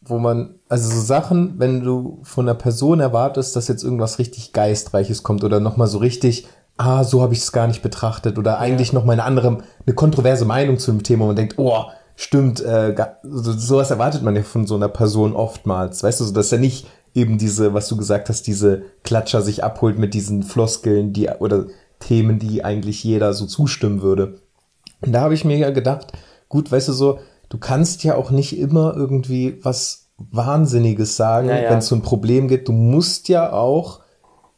wo man, also so Sachen, wenn du von einer Person erwartest, dass jetzt irgendwas richtig Geistreiches kommt oder nochmal so richtig, ah, so habe ich es gar nicht betrachtet oder eigentlich noch mal eine andere, eine kontroverse Meinung zu dem Thema und man denkt, oh, stimmt, äh, so, sowas erwartet man ja von so einer Person oftmals, weißt du, so, dass er nicht eben diese, was du gesagt hast, diese Klatscher sich abholt mit diesen Floskeln, die oder Themen, die eigentlich jeder so zustimmen würde. Und da habe ich mir ja gedacht, gut, weißt du so, du kannst ja auch nicht immer irgendwie was Wahnsinniges sagen, Ja, ja. wenn es so ein Problem gibt. Du musst ja auch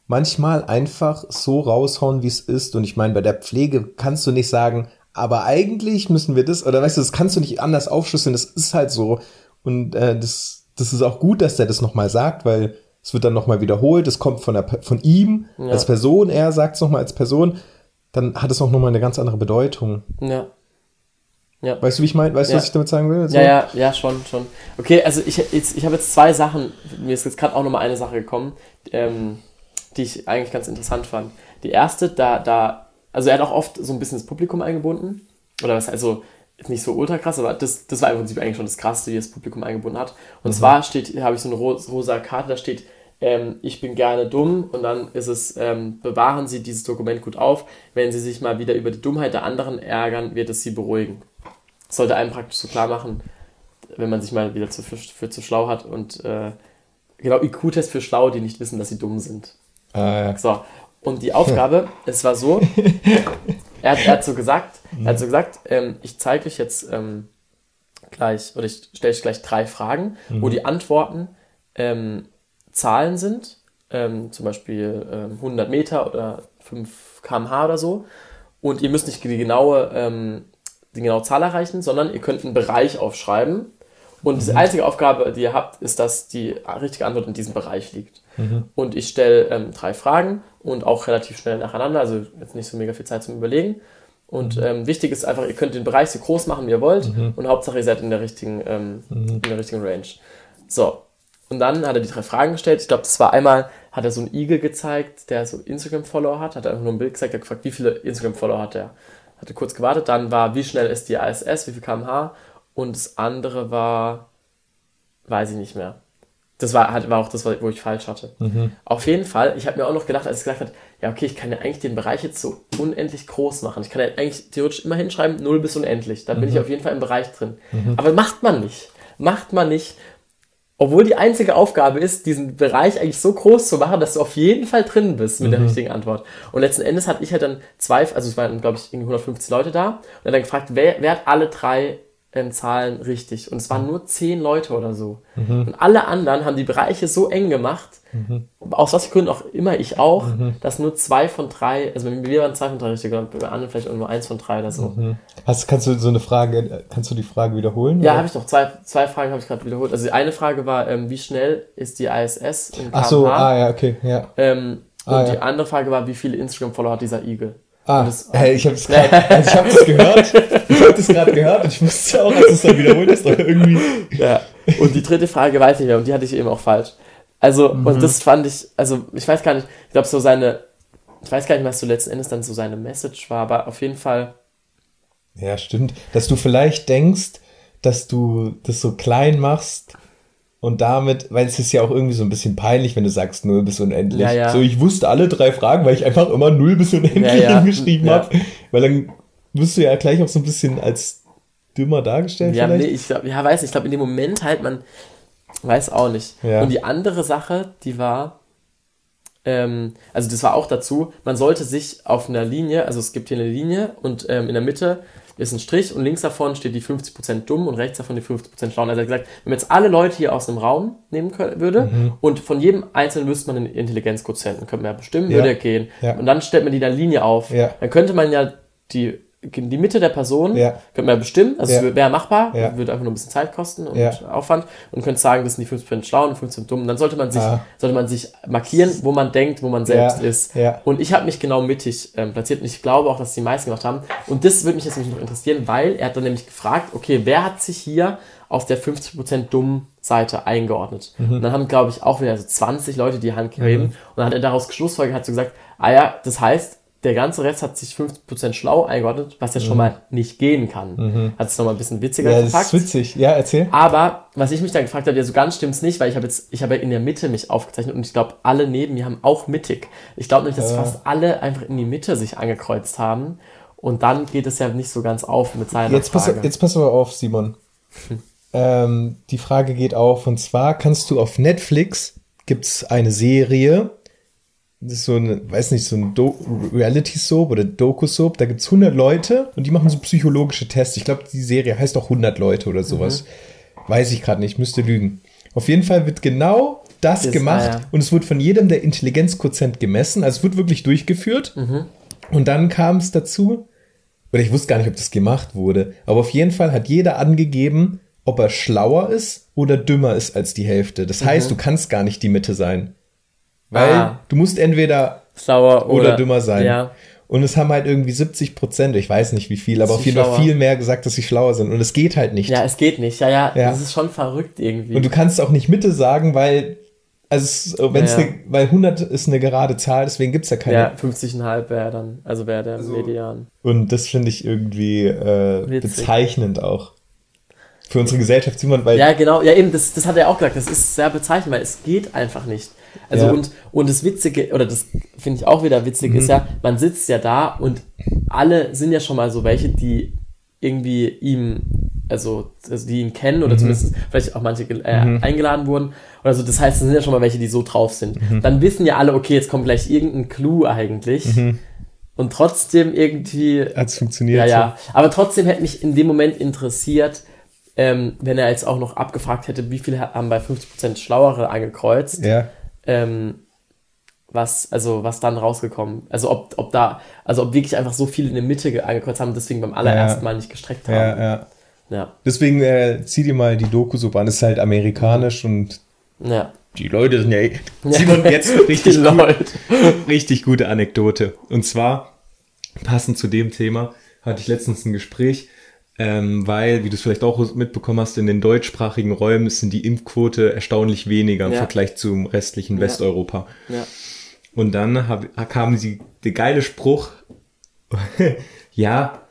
manchmal einfach so raushauen, wie es ist. Und ich meine, bei der Pflege kannst du nicht sagen, aber eigentlich müssen wir das, oder weißt du, das kannst du nicht anders aufschlüsseln, das ist halt so. Und äh, das, das ist auch gut, dass der das nochmal sagt, weil es wird dann nochmal wiederholt, es kommt von, der, von ihm Ja. als Person, er sagt es nochmal als Person, dann hat es auch nochmal eine ganz andere Bedeutung. Ja. Ja. Weißt du, wie ich meine? Weißt du, Ja. was ich damit sagen will? So? Ja, ja, ja, schon, schon. Okay, also ich, jetzt, ich habe jetzt zwei Sachen, mir ist jetzt gerade auch nochmal eine Sache gekommen, ähm, die ich eigentlich ganz interessant fand. Die erste, da, da, also er hat auch oft so ein bisschen das Publikum eingebunden. Oder was, also nicht so ultra krass, aber das, das war im Prinzip eigentlich schon das Krasseste, wie er das Publikum eingebunden hat. Und zwar steht, habe ich so eine ro rosa Karte, da steht, ähm, ich bin gerne dumm und dann ist es, ähm, bewahren Sie dieses Dokument gut auf. Wenn Sie sich mal wieder über die Dummheit der anderen ärgern, wird es Sie beruhigen. Sollte einem praktisch so klar machen, wenn man sich mal wieder zu, für, für zu schlau hat und äh, genau IQ-Test für schlau, die nicht wissen, dass sie dumm sind. Ah, ja. So, und die Aufgabe, es war so, er hat, er hat so gesagt, er hat so gesagt, ähm, ich zeige euch jetzt ähm, gleich, oder ich stelle euch gleich drei Fragen, wo die Antworten ähm, Zahlen sind, ähm, zum Beispiel ähm, 100 Meter oder 5 kmh oder so. Und ihr müsst nicht die genaue, ähm, die genaue Zahl erreichen, sondern ihr könnt einen Bereich aufschreiben. Und die einzige Aufgabe, die ihr habt, ist, dass die richtige Antwort in diesem Bereich liegt. Und ich stelle ähm, drei Fragen und auch relativ schnell nacheinander, also jetzt nicht so mega viel Zeit zum Überlegen. Und ähm, wichtig ist einfach, ihr könnt den Bereich so groß machen, wie ihr wollt. Und Hauptsache, ihr seid in der richtigen, ähm, in der richtigen Range. So. Und dann hat er die drei Fragen gestellt. Ich glaube, das war einmal, hat er so einen Igel gezeigt, der so Instagram-Follower hat. Hat er einfach nur ein Bild gezeigt, hat gefragt, wie viele Instagram-Follower hat er. Hatte kurz gewartet. Dann war, wie schnell ist die ASS, wie viel kmh. Und das andere war, weiß ich nicht mehr. Das war, halt, war auch das, wo ich falsch hatte. Auf jeden Fall, ich habe mir auch noch gedacht, als ich gesagt habe, ja, okay, ich kann ja eigentlich den Bereich jetzt so unendlich groß machen. Ich kann ja eigentlich theoretisch immer hinschreiben, 0 bis unendlich. Dann bin ich auf jeden Fall im Bereich drin. Aber macht man nicht. Macht man nicht. Obwohl die einzige Aufgabe ist, diesen Bereich eigentlich so groß zu machen, dass du auf jeden Fall drin bist mit der richtigen Antwort. Und letzten Endes hatte ich halt dann zwei, also es waren, glaube ich, irgendwie 150 Leute da. Und hat dann gefragt, wer, wer hat alle drei ähm, Zahlen richtig? Und es waren nur zehn Leute oder so. Und alle anderen haben die Bereiche so eng gemacht, aus was für Gründen auch immer ich auch, dass nur zwei von drei, also bei mir waren zwei von drei richtig, und bei anderen vielleicht nur eins von drei oder so. Hast, kannst du so eine Frage, kannst du die Frage wiederholen? Ja, habe ich noch. Zwei, zwei Fragen habe ich gerade wiederholt. Also die eine Frage war, ähm, wie schnell ist die ISS in Ach so, ah ja, okay, ja. Ähm, Ah, und ja. die andere Frage war, wie viele Instagram-Follower hat dieser Igel? Ah, das- hey, ich habe es also ich habe es gehört, habe das gerade gehört und ich wusste auch, als du es dann wiederholt aber irgendwie. Ja. Und die dritte Frage weiß ich mehr und die hatte ich eben auch falsch. Also, Mhm. und das fand ich, also ich weiß gar nicht, ich glaube so seine, ich weiß gar nicht, was so letzten Endes dann so seine Message war, aber auf jeden Fall, Ja, stimmt. Dass du vielleicht denkst, dass du das so klein machst und damit, weil es ist ja auch irgendwie so ein bisschen peinlich, wenn du sagst 0 bis unendlich. Ja, ja. So, ich wusste alle drei Fragen, weil ich einfach immer 0 bis unendlich Ja, ja. hingeschrieben Ja. habe. Weil dann wirst du ja gleich auch so ein bisschen als dümmer dargestellt ja, nee, vielleicht. ich glaube, ja, weiß nicht, ich glaube in dem Moment halt, man weiß auch nicht. Ja. Und die andere Sache, die war, ähm, also das war auch dazu, man sollte sich auf einer Linie, also es gibt hier eine Linie und ähm, in der Mitte ist ein Strich und links davon steht die 50% dumm und rechts davon die 50% schlau. Und er hat gesagt, wenn man jetzt alle Leute hier aus einem Raum nehmen können, würde Mhm. und von jedem Einzelnen wüsste man den Intelligenzquotienten, könnte man ja bestimmen, Ja. würde er gehen. Ja. Und dann stellt man die in der Linie auf. Ja. Dann könnte man ja die, die Mitte der Person, Ja. könnte man ja bestimmen, also Ja. wäre machbar, Ja. würde einfach nur ein bisschen Zeit kosten und Ja. Aufwand und könnte sagen, das sind die 50% schlau und 50% dumm. Und dann sollte man sich, Ah. sollte man sich markieren, wo man denkt, wo man selbst ist. Und ich habe mich genau mittig ähm, platziert und ich glaube auch, dass die meisten gemacht haben. Und das würde mich jetzt nämlich noch interessieren, weil er hat dann nämlich gefragt, okay, wer hat sich hier auf der 50% dummen Seite eingeordnet? Mhm. Und dann haben, glaube ich, auch wieder so 20 Leute die Hand gegeben. Und dann hat er daraus geschlussfolgert, hat so gesagt, ah ja, das heißt, der ganze Rest hat sich 50% schlau eingeordnet, was ja schon mal nicht gehen kann. Hat es nochmal ein bisschen witziger Mhm. Ja, das verpackt. ist witzig. Ja, erzähl. Aber was ich mich dann gefragt habe, ja, so ganz stimmt's nicht, weil ich habe jetzt, ich habe in der Mitte mich aufgezeichnet und ich glaube, alle neben mir haben auch mittig. Ich glaube nämlich, dass Ja. fast alle einfach in die Mitte sich angekreuzt haben. Und dann geht es ja nicht so ganz auf mit seiner Jetzt pass, Frage. jetzt pass mal auf, Simon. ähm, die Frage geht auf, und zwar kannst du auf Netflix, gibt's eine Serie, das ist so eine, weiß nicht, so ein Reality-Soap oder Doku-Soap, da gibt's 100 Leute und die machen so psychologische Tests. Ich glaube, die Serie heißt auch 100 Leute oder sowas. Weiß ich gerade nicht, müsste lügen. Auf jeden Fall wird genau das Das- gemacht ah, ja. und es wird von jedem der Intelligenzquotient gemessen, also es wird wirklich durchgeführt. Und dann kam es dazu, oder ich wusste gar nicht, ob das gemacht wurde, aber auf jeden Fall hat jeder angegeben, ob er schlauer ist oder dümmer ist als die Hälfte. Das heißt, du kannst gar nicht die Mitte sein. Weil Ah. du musst entweder Schlauer oder, dümmer sein. Ja. Und es haben halt irgendwie 70 Prozent, ich weiß nicht wie viel, aber auf jeden Fall viel mehr gesagt, dass sie schlauer sind. Und es geht halt nicht. ja, es geht nicht. Ja, ja, Ja. das ist schon verrückt irgendwie. Und du kannst auch nicht Mitte sagen, weil, also, wenn es Ja, ja. ne, weil 100 ist eine gerade Zahl, deswegen gibt's ja keine. ja, 50,5 wäre dann, also wäre der Median. Und das finde ich irgendwie äh, bezeichnend auch. Für unsere Gesellschaft, Simon, weil Ja, genau, ja eben, das, das hat er auch gesagt, das ist sehr bezeichnend, weil es geht einfach nicht. Also Ja. und, und das Witzige, oder das finde ich auch wieder witzig, Mhm. ist ja, man sitzt ja da und alle sind ja schon mal so welche, die irgendwie ihm, also, also die ihn kennen Mhm. oder zumindest vielleicht auch manche äh, eingeladen wurden oder so. Das heißt, es sind ja schon mal welche, die so drauf sind. Mhm. Dann wissen ja alle, okay, jetzt kommt gleich irgendein Clou eigentlich. Und trotzdem irgendwie hat es funktioniert. ja, ja. Aber trotzdem hätte mich in dem Moment interessiert, ähm, wenn er jetzt auch noch abgefragt hätte, wie viele haben bei 50% Schlauere angekreuzt. Ja, ähm, was, also was dann rausgekommen, also ob, ob da, also ob wirklich einfach so viele in der Mitte ge- angekreuzt haben, deswegen beim allerersten Mal nicht gestreckt ja, haben. ja. Ja. Deswegen äh, zieh dir mal die Doku so an. Das ist halt amerikanisch und Ja. die Leute sind ja. eh- Simon, jetzt richtig, gut, Leute. richtig gute Anekdote. Und zwar, passend zu dem Thema, hatte ich letztens ein Gespräch, ähm, weil, wie du es vielleicht auch mitbekommen hast, in den deutschsprachigen Räumen sind die Impfquote erstaunlich weniger im Ja. Vergleich zum restlichen. Westeuropa. Ja. Und dann hab, kam sie, der geile Spruch, ja,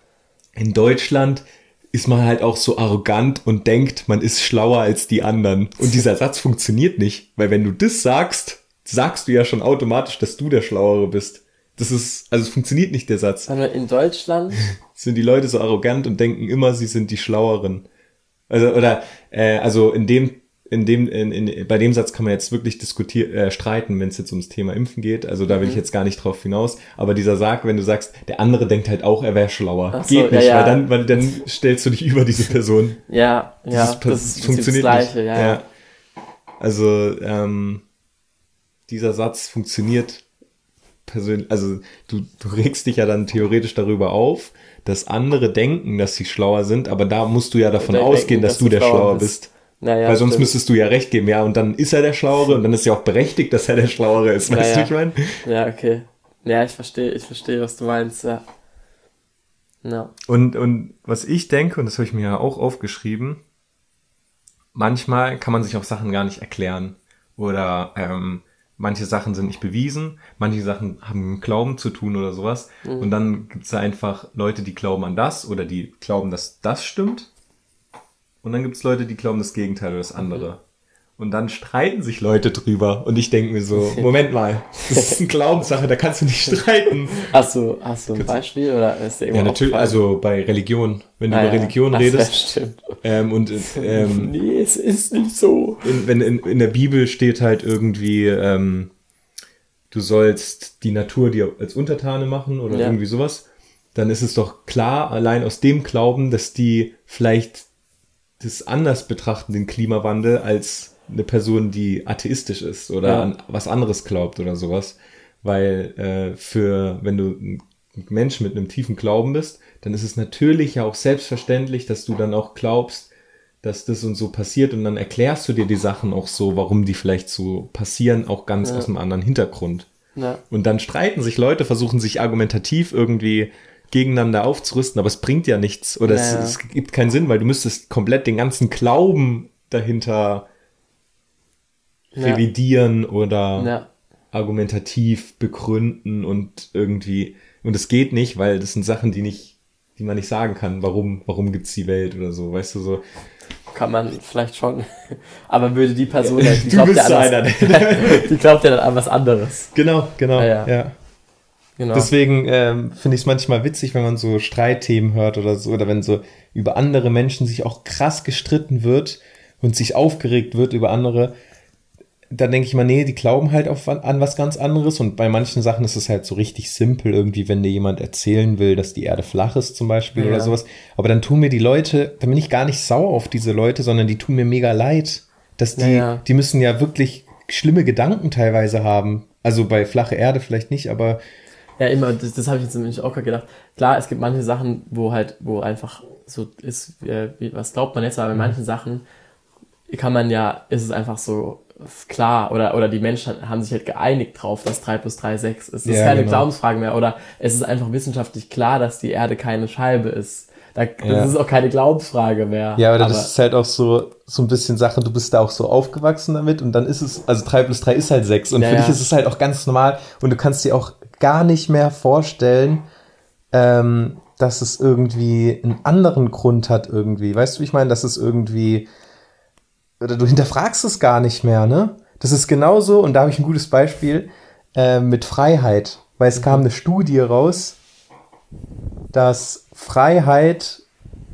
in Deutschland ist man halt auch so arrogant und denkt, man ist schlauer als die anderen. Und dieser Satz funktioniert nicht, weil wenn du das sagst, sagst du ja schon automatisch, dass du der Schlauere bist. Das ist, also es funktioniert nicht der Satz. Haben wir in Deutschland, Sind die Leute so arrogant und denken immer, sie sind die Schlaueren. Also, oder, äh, also in dem, in dem, in, in, bei dem Satz kann man jetzt wirklich diskutieren, äh, streiten, wenn es jetzt ums Thema Impfen geht. Also da will ich jetzt gar nicht drauf hinaus. Aber dieser Sag, wenn du sagst, der andere denkt halt auch, er wäre schlauer. So, geht nicht, ja. weil dann, weil dann stellst du dich über diese Person. ja, ja, Das, das, ist, das, ist das Gleiche, nicht. ja, ja. Also ähm, dieser Satz funktioniert persönlich, also du, du regst dich ja dann theoretisch darüber auf, dass andere denken, dass sie schlauer sind, aber da musst du ja davon ausgehen, dass, dass du der schlauer Schlauer bist. bist. Naja, Weil sonst stimmt. müsstest du ja recht geben, ja, und dann ist er der Schlauere und dann ist ja auch berechtigt, dass er der Schlauere ist. Weißt Naja. du, ich meine? Ja, okay. Ja, ich verstehe, ich verstehe, was du meinst, ja. Ja. Und, und was ich denke, und das habe ich mir ja auch aufgeschrieben, manchmal kann man sich auch Sachen gar nicht erklären. Oder ähm, manche Sachen sind nicht bewiesen, manche Sachen haben mit Glauben zu tun oder sowas. Und dann gibt's da einfach Leute, die glauben an das oder die glauben, dass das stimmt. Und dann gibt's Leute, die glauben das Gegenteil oder das andere. Und dann streiten sich Leute drüber. Und ich denke mir so, Moment mal, das ist eine Glaubenssache, da kannst du nicht streiten. Hast du, hast du ein Beispiel oder ist Ja, natürlich, also bei Religion, wenn du Ah, über ja. Religion Ach, redest, Ja, stimmt. ähm, und ähm, nee, es ist nicht so. in, wenn in, in der Bibel steht halt irgendwie, ähm, du sollst die Natur dir als Untertane machen oder Ja. irgendwie sowas, dann ist es doch klar, allein aus dem Glauben, dass die vielleicht das anders betrachten, den Klimawandel, als eine Person, die atheistisch ist oder Ja. an was anderes glaubt oder sowas. Weil äh, für, wenn du ein Mensch mit einem tiefen Glauben bist, dann ist es natürlich ja auch selbstverständlich, dass du dann auch glaubst, dass das und so passiert und dann erklärst du dir die Sachen auch so, warum die vielleicht so passieren, auch ganz Ja. aus einem anderen Hintergrund. Ja. Und dann streiten sich Leute, versuchen sich argumentativ irgendwie gegeneinander aufzurüsten, aber es bringt ja nichts oder Ja, es, es gibt keinen Sinn, weil du müsstest komplett den ganzen Glauben dahinter Ja. revidieren oder Ja. argumentativ begründen und irgendwie und es geht nicht, weil das sind Sachen, die nicht, die man nicht sagen kann, warum, warum gibt's die Welt oder so, weißt du so. Kann man vielleicht schon. Aber würde die Person, die Du glaubt bist ja an was, die glaubt ja dann an was anderes. Genau, genau, Ja, ja. ja. Genau. Deswegen ähm, finde ich es manchmal witzig, wenn man so Streitthemen hört oder so, oder wenn so über andere Menschen sich auch krass gestritten wird und sich aufgeregt wird über andere. Da denke ich mal, nee, die glauben halt auf, an was ganz anderes. Und bei manchen Sachen ist es halt so richtig simpel, irgendwie, wenn dir jemand erzählen will, dass die Erde flach ist, zum Beispiel, Ja. oder sowas. Aber dann tun mir die Leute, dann bin ich gar nicht sauer auf diese Leute, sondern die tun mir mega leid. Dass die, Ja, ja. die müssen ja wirklich schlimme Gedanken teilweise haben. Also bei flache Erde vielleicht nicht, aber Ja, immer, das, das habe ich jetzt nämlich auch gerade gedacht. Klar, es gibt manche Sachen, wo halt, wo einfach so ist, äh, was glaubt man jetzt, aber Mhm. bei manchen Sachen kann man ja, ist es einfach so klar, oder, oder die Menschen haben sich halt geeinigt drauf, dass 3 plus 3 6 ist. Das ist Ja, keine genau. Glaubensfrage mehr, oder es ist einfach wissenschaftlich klar, dass die Erde keine Scheibe ist. Da, das Ja. ist auch keine Glaubensfrage mehr. Ja, aber, das ist halt auch so, so ein bisschen Sache, du bist da auch so aufgewachsen damit und dann ist es, also 3 plus 3 ist halt 6 und Ja, für dich ist es halt auch ganz normal und du kannst dir auch gar nicht mehr vorstellen, ähm, dass es irgendwie einen anderen Grund hat irgendwie. Weißt du, wie ich meine? Dass es irgendwie, oder du hinterfragst es gar nicht mehr, ne? Das ist genauso, und da habe ich ein gutes Beispiel, äh, mit Freiheit. Weil es kam eine Studie raus, dass Freiheit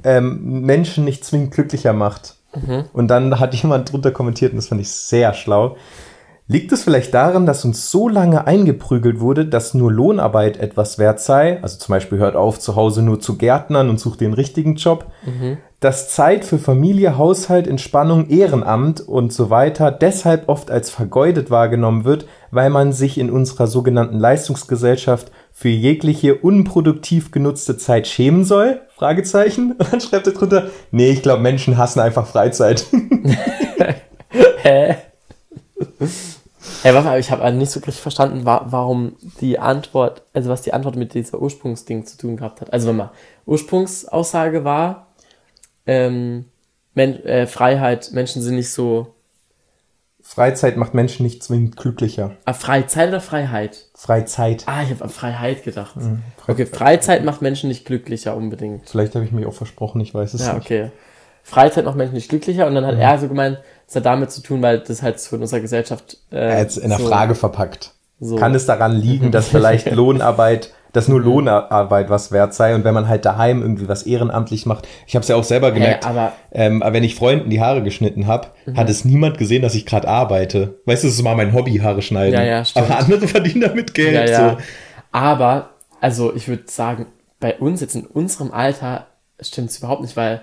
ähm, Menschen nicht zwingend glücklicher macht. Und dann hat jemand drunter kommentiert, und das fand ich sehr schlau. Liegt es vielleicht daran, dass uns so lange eingeprügelt wurde, dass nur Lohnarbeit etwas wert sei? Also zum Beispiel hört auf, zu Hause nur zu Gärtnern und sucht den richtigen Job. Dass Zeit für Familie, Haushalt, Entspannung, Ehrenamt und so weiter deshalb oft als vergeudet wahrgenommen wird, weil man sich in unserer sogenannten Leistungsgesellschaft für jegliche unproduktiv genutzte Zeit schämen soll? Fragezeichen. Und dann schreibt er drunter, nee, ich glaube, Menschen hassen einfach Freizeit. Hä? Hey, warte mal, ich habe nicht so richtig verstanden, wa warum die Antwort, also was die Antwort mit dieser Ursprungsding zu tun gehabt hat. Also warte mal, Ursprungsaussage war, ähm, Men äh, Freiheit, Menschen sind nicht so, Freizeit macht Menschen nicht zwingend glücklicher. ah, Freizeit oder Freiheit? Freizeit. Ah, ich habe an Freiheit gedacht. Okay, Freizeit macht Menschen nicht glücklicher unbedingt. Vielleicht habe ich mich auch versprochen, ich weiß es Ja, nicht. okay. Freizeit macht Menschen nicht glücklicher und dann hat er so gemeint, es hat damit zu tun, weil das halt so in unserer Gesellschaft äh, Jetzt in der so, Frage verpackt. so. Kann es daran liegen, dass vielleicht Lohnarbeit, dass nur Lohnarbeit was wert sei und wenn man halt daheim irgendwie was ehrenamtlich macht. Ich habe es ja auch selber gemerkt. aber- ähm, wenn ich Freunden die Haare geschnitten habe, Mhm. hat es niemand gesehen, dass ich gerade arbeite. Weißt du, das ist mal mein Hobby, Haare schneiden. Ja, ja, stimmt. aber andere verdienen damit Geld. Ja, ja. So. Aber, also ich würde sagen, bei uns jetzt in unserem Alter stimmt es überhaupt nicht, weil,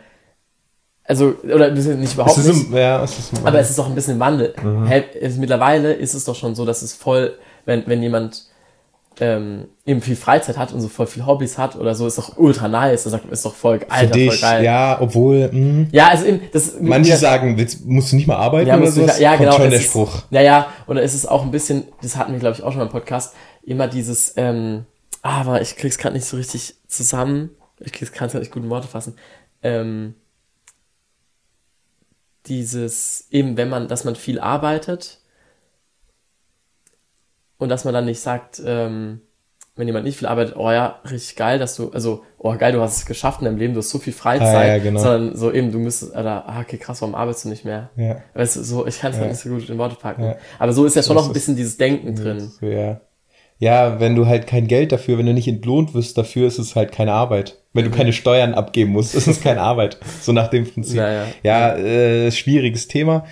also, oder nicht überhaupt Es ist nicht, im, ja, es ist aber es ist doch ein bisschen Wandel. Mhm. Es, mittlerweile ist es doch schon so, dass es voll, wenn, wenn jemand ähm, eben viel Freizeit hat und so voll viel Hobbys hat oder so, ist doch ultra nice. Das ist doch voll, für Alter, voll dich, geil. ja, obwohl, mh, Ja, also eben, das manche ja, sagen, willst, musst du nicht mal arbeiten ja, oder nicht- ja, genau. schon es der ist- Spruch. Ja, ja, oder es ist auch ein bisschen, das hatten wir, glaube ich, auch schon mal im Podcast, immer dieses, ähm, ah, aber ich krieg's gerade nicht so richtig zusammen. ich kann es halt nicht gut in Worte fassen, ähm, dieses, eben wenn man, dass man viel arbeitet und dass man dann nicht sagt, ähm, wenn jemand nicht viel arbeitet, oh ja, richtig geil, dass du, also, oh geil, du hast es geschafft in deinem Leben, du hast so viel Freizeit, Ah, ja, genau. sondern so eben, du müsstest, oder, ah, okay, krass, warum arbeitest du nicht mehr? Ja. Weißt du, so, ich kann es Ja. halt nicht so gut in Worte packen. Ja. Aber so ist ja schon So noch ein bisschen dieses Denken drin. Ja. Ja, wenn du halt kein Geld dafür, wenn du nicht entlohnt wirst dafür, ist es halt keine Arbeit. Wenn du keine Steuern abgeben musst, ist es keine Arbeit. So nach dem Prinzip. Ja, ja. Ja, äh, schwieriges Thema.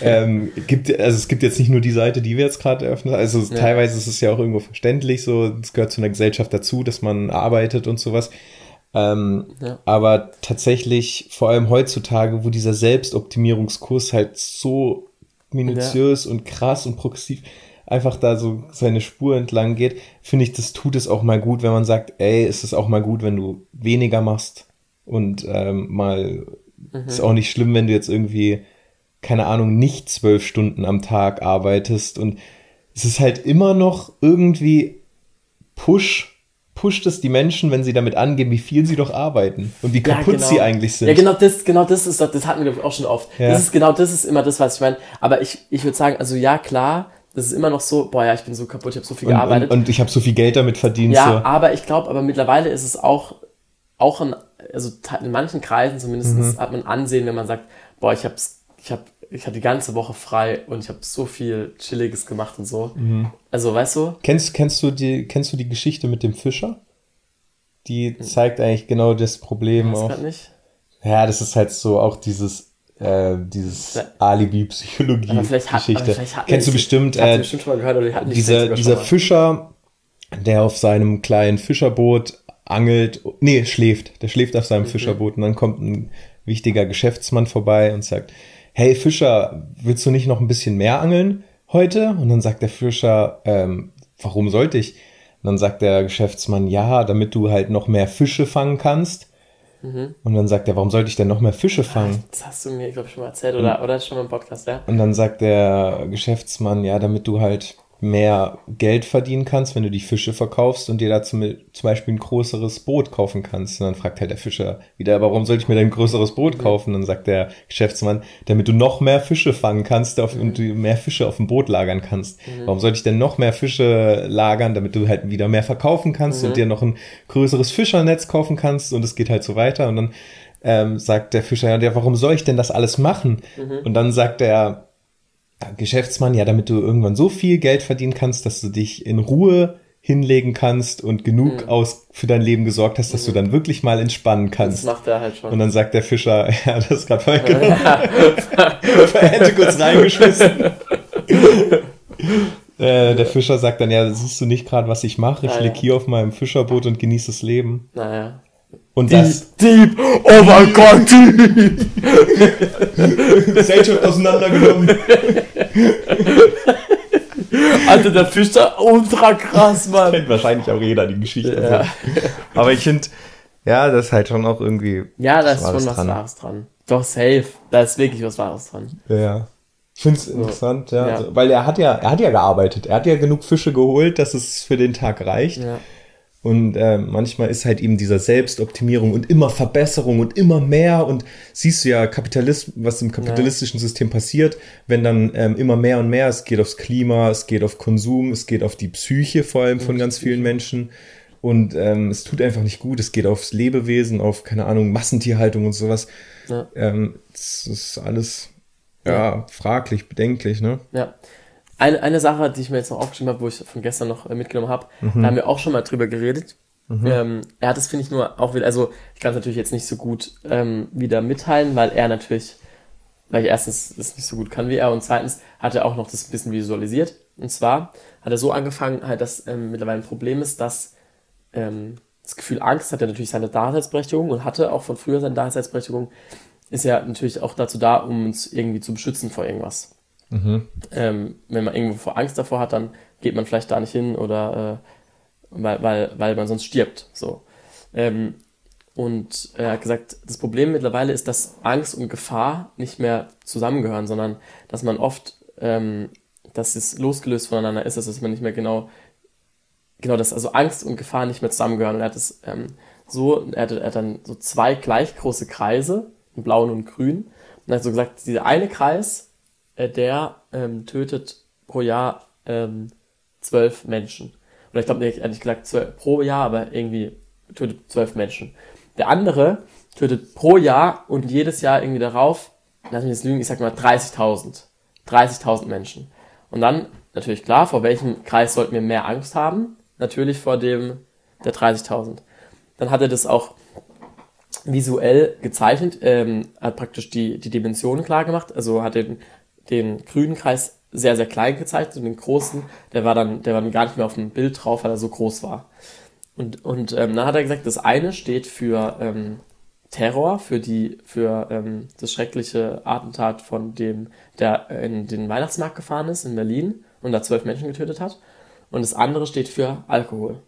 Ähm, gibt, also es gibt jetzt nicht nur die Seite, die wir jetzt gerade eröffnet. Also Ja. teilweise ist es ja auch irgendwo verständlich, so es gehört zu einer Gesellschaft dazu, dass man arbeitet und sowas. Ähm, Ja. Aber tatsächlich, vor allem heutzutage, wo dieser Selbstoptimierungskurs halt so minutiös und krass und progressiv einfach da so seine Spur entlang geht, finde ich, das tut es auch mal gut, wenn man sagt, ey, ist es auch mal gut, wenn du weniger machst und ähm, mal ist auch nicht schlimm, wenn du jetzt irgendwie, keine Ahnung, nicht zwölf Stunden am Tag arbeitest und es ist halt immer noch irgendwie push, pusht es die Menschen, wenn sie damit angeben, wie viel sie doch arbeiten und wie Ja, kaputt genau. sie eigentlich sind. Ja, genau das, genau das ist, das hatten wir auch schon oft. Ja. Das ist genau das ist immer das, was ich meine. Aber ich, ich würde sagen, also ja, klar, das ist immer noch so, boah, ja, ich bin so kaputt, ich habe so viel und, gearbeitet. und, und ich habe so viel Geld damit verdient. ja, so. aber ich glaube, aber mittlerweile ist es auch, auch in, also in manchen Kreisen zumindest Mhm. hat man Ansehen, wenn man sagt, boah, ich hab's, ich hab, ich hatte die ganze Woche frei und ich habe so viel Chilliges gemacht und so. Mhm. Also, weißt du? Kennst, kennst, du die, kennst du die Geschichte mit dem Fischer? Die zeigt eigentlich genau das Problem Weiß auch. grad nicht. Ja, das ist halt so auch dieses, äh, dieses Alibi-Psychologie-Geschichte. Kennst du bestimmt, Ich äh, bestimmt schon mal gehört oder die dieser, dieser. Fischer, der auf seinem kleinen Fischerboot angelt, nee, schläft, der schläft auf Mhm. seinem Fischerboot und dann kommt ein wichtiger Geschäftsmann vorbei und sagt, hey Fischer, willst du nicht noch ein bisschen mehr angeln heute? Und dann sagt der Fischer, ähm, warum sollte ich? Und dann sagt der Geschäftsmann, ja, damit du halt noch mehr Fische fangen kannst. Mhm. Und dann sagt er, warum sollte ich denn noch mehr Fische fangen? Das hast du mir, glaube ich, schon mal erzählt oder, oder schon mal im Podcast, ja? Und dann sagt der Geschäftsmann, ja, damit du halt mehr Geld verdienen kannst, wenn du die Fische verkaufst und dir dazu mit, zum Beispiel ein größeres Boot kaufen kannst. Und dann fragt halt der Fischer wieder, warum soll ich mir denn ein größeres Boot kaufen? Und dann sagt der Geschäftsmann, damit du noch mehr Fische fangen kannst auf, und du mehr Fische auf dem Boot lagern kannst. Warum sollte ich denn noch mehr Fische lagern, damit du halt wieder mehr verkaufen kannst und dir noch ein größeres Fischernetz kaufen kannst? Und es geht halt so weiter. Und dann ähm, sagt der Fischer, ja, warum soll ich denn das alles machen? Und dann sagt der Geschäftsmann, ja, damit du irgendwann so viel Geld verdienen kannst, dass du dich in Ruhe hinlegen kannst und genug aus für dein Leben gesorgt hast, dass du dann wirklich mal entspannen Das kannst. macht er halt schon. Und dann sagt der Fischer, ja, das ist gerade vorweggenommen. er hätte kurz reingeschmissen. äh, der Fischer sagt dann, ja, siehst du nicht gerade, was ich mache? Ich Ja, lieg hier auf meinem Fischerboot und genieße das Leben. naja. Und das Dieb! Oh mein Gott, Dieb! Gesellschaft auseinandergenommen. Alter, der Fischer, ultra krass, Mann. Kennt wahrscheinlich auch jeder die Geschichte. Ja. Aber ich finde, ja, das ist halt schon auch irgendwie. Ja, da ist schon was dran. Wahres dran. Doch, safe. Da ist wirklich was Wahres dran. Ja. Ich finde es interessant, ja. Ja. Also, weil er hat ja, er hat ja gearbeitet. Er hat ja genug Fische geholt, dass es für den Tag reicht. Ja. Und äh, manchmal ist halt eben dieser Selbstoptimierung und immer Verbesserung und immer mehr. Und siehst du ja Kapitalismus, was im kapitalistischen System passiert, wenn dann ähm, immer mehr und mehr, es geht aufs Klima, es geht auf Konsum, es geht auf die Psyche vor allem von ganz vielen Menschen. Und ähm, es tut einfach nicht gut, es geht aufs Lebewesen, auf, keine Ahnung, Massentierhaltung und sowas. Ja. Ähm, das ist alles ja, fraglich, bedenklich, ne? Ja. Eine, eine Sache, die ich mir jetzt noch aufgeschrieben habe, wo ich von gestern noch äh, mitgenommen habe, Mhm. da haben wir auch schon mal drüber geredet. Ähm, er hat es, finde ich, nur auch wieder, also ich kann es natürlich jetzt nicht so gut ähm, wieder mitteilen, weil er natürlich, weil ich erstens es nicht so gut kann wie er und zweitens hat er auch noch das ein bisschen visualisiert. Und zwar hat er so angefangen, halt, dass ähm, mittlerweile ein Problem ist, dass ähm, das Gefühl Angst hat ja natürlich seine Daseinsberechtigung und hatte auch von früher seine Daseinsberechtigung, ist ja natürlich auch dazu da, um uns irgendwie zu beschützen vor irgendwas. Ähm, wenn man irgendwo Angst davor hat, dann geht man vielleicht da nicht hin oder äh, weil, weil, weil man sonst stirbt. So. Ähm, und er hat gesagt, das Problem mittlerweile ist, dass Angst und Gefahr nicht mehr zusammengehören, sondern dass man oft, ähm, dass es losgelöst voneinander ist, dass man nicht mehr genau, genau das, also Angst und Gefahr nicht mehr zusammengehören. Und er hat es ähm, so, er hat, er hat dann so zwei gleich große Kreise, einen blauen und grünen. Und er hat so gesagt, dieser eine Kreis, der ähm, tötet pro Jahr ähm, zwölf Menschen. Oder ich glaube, nicht gesagt zwölf pro Jahr, aber irgendwie tötet zwölf Menschen. Der andere tötet pro Jahr und jedes Jahr irgendwie darauf, lass mich jetzt lügen, ich sag mal 30.000. 30.000 Menschen. Und dann, natürlich klar, vor welchem Kreis sollten wir mehr Angst haben? Natürlich vor dem der 30.000. Dann hat er das auch visuell gezeichnet, ähm, hat praktisch die, die Dimensionen klar gemacht, also hat den, den grünen Kreis sehr, sehr klein gezeichnet und den großen, der war dann, der war dann gar nicht mehr auf dem Bild drauf, weil er so groß war. Und, und ähm, dann hat er gesagt, das eine steht für ähm, Terror, für die, für ähm, das schreckliche Attentat von dem, der in den Weihnachtsmarkt gefahren ist in Berlin und da zwölf Menschen getötet hat. Und das andere steht für Alkohol.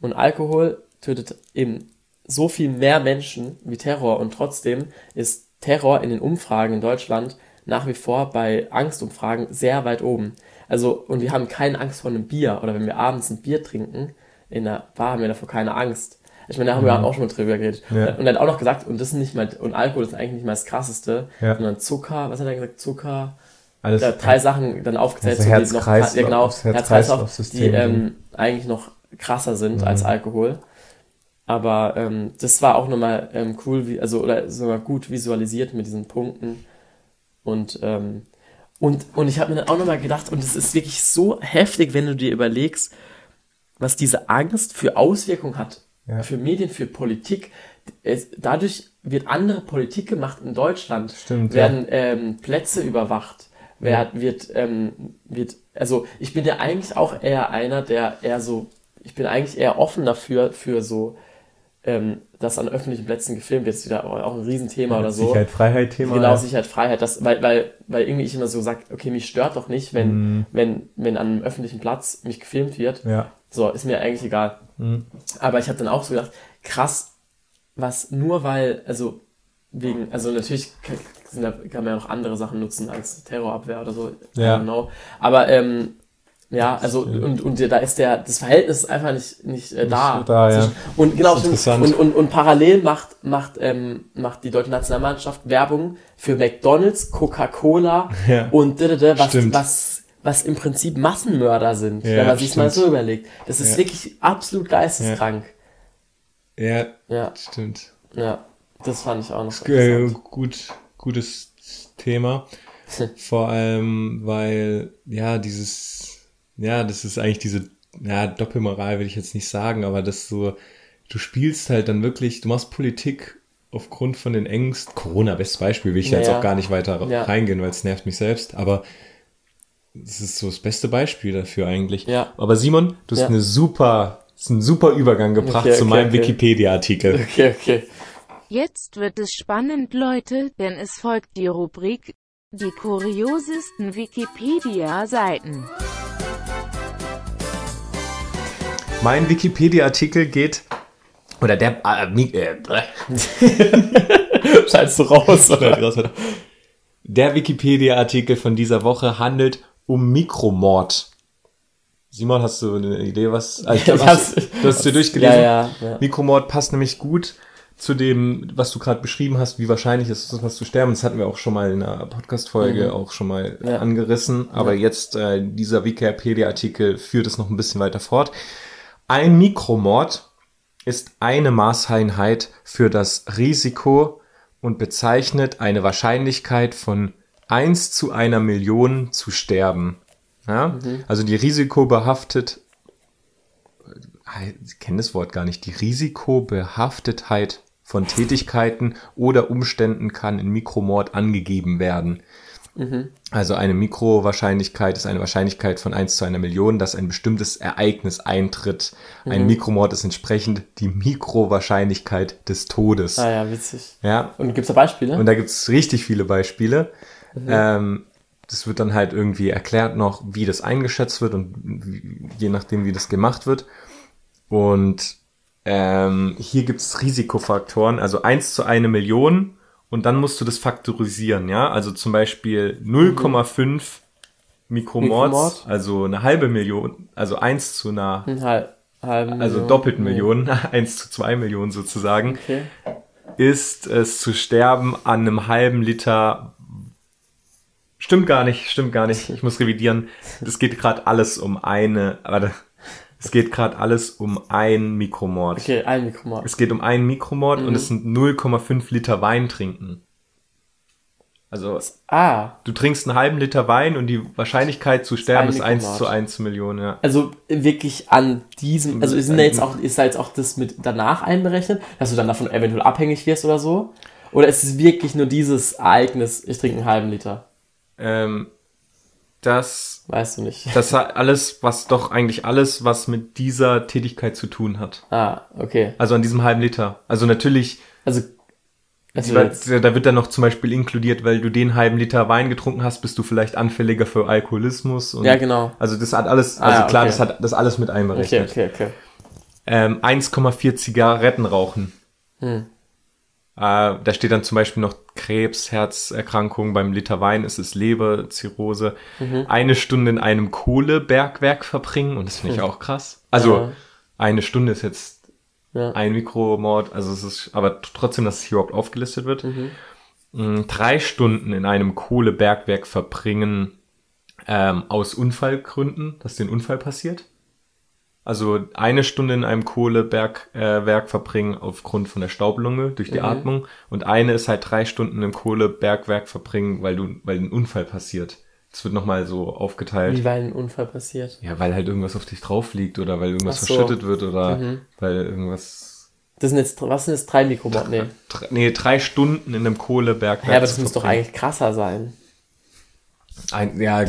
Und Alkohol tötet eben so viel mehr Menschen wie Terror und trotzdem ist Terror in den Umfragen in Deutschland nach wie vor bei Angstumfragen sehr weit oben. Also, und wir haben keine Angst vor einem Bier oder wenn wir abends ein Bier trinken, in der Bar haben wir davor keine Angst. Ich meine, da haben wir auch schon mal drüber geredet. Ja. Und er hat auch noch gesagt, und das ist nicht mal, und Alkohol ist eigentlich nicht mal das krasseste, Ja. sondern Zucker, was hat er gesagt? Zucker, Alles, da drei Sachen dann aufgezählt, Also so, die Herz-Kreislauf- ja, genau, Herz-Kreislauf, die Herz-Kreislauf-System. ähm, eigentlich noch krasser sind als Alkohol. Aber ähm, das war auch nochmal ähm, cool, wie, also oder sogar gut visualisiert mit diesen Punkten. Und, ähm, und, und ich habe mir dann auch nochmal gedacht, und es ist wirklich so heftig, wenn du dir überlegst, was diese Angst für Auswirkungen hat. Ja. Für Medien, für Politik. Es, dadurch wird andere Politik gemacht in Deutschland. Stimmt, Werden ähm, Plätze überwacht. Wer, wird, ähm, wird, also ich bin ja eigentlich auch eher einer, der eher so, ich bin eigentlich eher offen dafür, für so, ähm, dass an öffentlichen Plätzen gefilmt wird, ist wieder auch ein Riesenthema oder so. Sicherheit, Freiheit, Thema. Genau, ja. Sicherheit, Freiheit, das, weil, weil, weil irgendwie ich immer so sag, okay, mich stört doch nicht, wenn, Mhm. wenn, wenn an einem öffentlichen Platz mich gefilmt wird. Ja. So, ist mir eigentlich egal. Mhm. Aber ich habe dann auch so gedacht, krass, was nur weil, also wegen, also natürlich kann, kann man ja noch andere Sachen nutzen als Terrorabwehr oder so. I Ja. don't know. Aber ähm, ja, also und, und da ist der, das Verhältnis ist einfach nicht, nicht äh, da. da, ja. Und genau, und, und, und parallel macht, macht, ähm, macht die deutsche Nationalmannschaft Werbung für McDonalds, Coca-Cola Ja. und was, Stimmt. was, was im Prinzip Massenmörder sind, Ja, wenn man sich mal so überlegt. Das ist wirklich absolut geisteskrank. Ja, Ja, stimmt. ja, das fand ich auch noch Äh, interessant. gut, gutes Thema. Vor allem, weil, ja, dieses, ja, das ist eigentlich diese, ja, Doppelmoral will ich jetzt nicht sagen, aber das so, du spielst halt dann wirklich, du machst Politik aufgrund von den Ängsten. Corona, bestes Beispiel, will ich Ja, jetzt auch gar nicht weiter Ja. reingehen, weil es nervt mich selbst, aber das ist so das beste Beispiel dafür eigentlich. Ja. Aber Simon, du hast Ja. eine super, hast einen super Übergang gebracht Okay, zu okay, meinem okay. Wikipedia-Artikel. Okay, okay. Jetzt wird es spannend, Leute, denn es folgt die Rubrik Die kuriosesten Wikipedia-Seiten. Mein Wikipedia-Artikel geht, oder der, äh, Mi- äh, Scheinst du raus, oder? der Wikipedia-Artikel von dieser Woche handelt um Mikromord. Simon, hast du eine Idee, was? Also ich glaub, hast, du hast dir durchgelesen. Ja, ja, ja. Mikromord passt nämlich gut zu dem, was du gerade beschrieben hast, wie wahrscheinlich ist es, was zu sterben. Das hatten wir auch schon mal in einer Podcast-Folge auch schon mal Mhm. Ja. angerissen. Aber jetzt äh, dieser Wikipedia-Artikel führt es noch ein bisschen weiter fort. Ein Mikromord ist eine Maßeinheit für das Risiko und bezeichnet eine Wahrscheinlichkeit von 1 zu einer Million zu sterben. Ja? Also die risikobehaftet, ich kenne das Wort gar nicht, die Risikobehaftetheit von Tätigkeiten oder Umständen kann in Mikromord angegeben werden. Also eine Mikrowahrscheinlichkeit ist eine Wahrscheinlichkeit von 1 zu einer Million, dass ein bestimmtes Ereignis eintritt. Ein Mikromord ist entsprechend die Mikrowahrscheinlichkeit des Todes. Ah ja, witzig. Ja, Und gibt's da Beispiele? und da gibt's richtig viele Beispiele. Ähm, das wird dann halt irgendwie erklärt noch, wie das eingeschätzt wird und wie, je nachdem, wie das gemacht wird. Und ähm, hier gibt's Risikofaktoren, also 1 zu eine Million und dann musst du das faktorisieren, ja. Also zum Beispiel 0,5 Mikromords, Mikromord. also eine halbe Million, also 1 zu einer Hm, halt. halben also Million. doppelten Millionen, 1 zu 2 Millionen sozusagen, Okay. ist es zu sterben an einem halben Liter. Stimmt gar nicht, stimmt gar nicht. Ich muss revidieren. Es geht gerade alles um eine. Warte. Es geht gerade alles um ein Mikromord. Okay, ein Mikromord. Es geht um einen Mikromord Mhm. und es sind 0,5 Liter Wein trinken. Also Ah, du trinkst einen halben Liter Wein und die Wahrscheinlichkeit zu sterben ist 1 Mikromord. zu 1 zu Millionen, ja. also wirklich an diesem, also sind da jetzt auch, ist da jetzt auch das mit danach einberechnet, dass du dann davon eventuell abhängig wirst oder so? Oder ist es wirklich nur dieses Ereignis, ich trinke einen halben Liter? Ähm, das, Weißt du nicht. das hat alles, was doch eigentlich alles, was mit dieser Tätigkeit zu tun hat. Ah, okay. Also an diesem halben Liter. Also natürlich, Also, also weil- da wird dann noch zum Beispiel inkludiert, weil du den halben Liter Wein getrunken hast, bist du vielleicht anfälliger für Alkoholismus. Und ja, genau. Also das hat alles, Ah, also ja, klar, okay. das hat das alles mit Okay, einberechnet. okay, okay. Ähm, 1,4 Zigaretten rauchen. Hm. Äh, da steht dann zum Beispiel noch Krebs, Herzerkrankung, beim Liter Wein ist es Leberzirrhose. Mhm. Eine Stunde in einem Kohlebergwerk verbringen und das finde ich auch krass. Also Hm. Ja. eine Stunde ist jetzt Ja. ein Mikromord, also es ist aber trotzdem, dass es hier überhaupt aufgelistet wird. Mhm. Mm, Drei Stunden in einem Kohlebergwerk verbringen ähm, aus Unfallgründen, dass den Unfall passiert. Also eine Stunde in einem Kohlebergwerk äh, Werk verbringen aufgrund von der Staublunge durch die Mhm. Atmung und eine ist halt drei Stunden im Kohlebergwerk verbringen, weil du, weil ein Unfall passiert. Das wird nochmal so aufgeteilt. Wie weil ein Unfall passiert. Ja, weil halt irgendwas auf dich drauf liegt oder weil irgendwas so. verschüttet wird oder Mhm. weil irgendwas. Das sind jetzt, was sind jetzt drei Mikromord? Nee. Dr- Nee, drei Stunden in einem Kohlebergwerk. Ja, aber das muss doch eigentlich krasser sein. Ein, ja,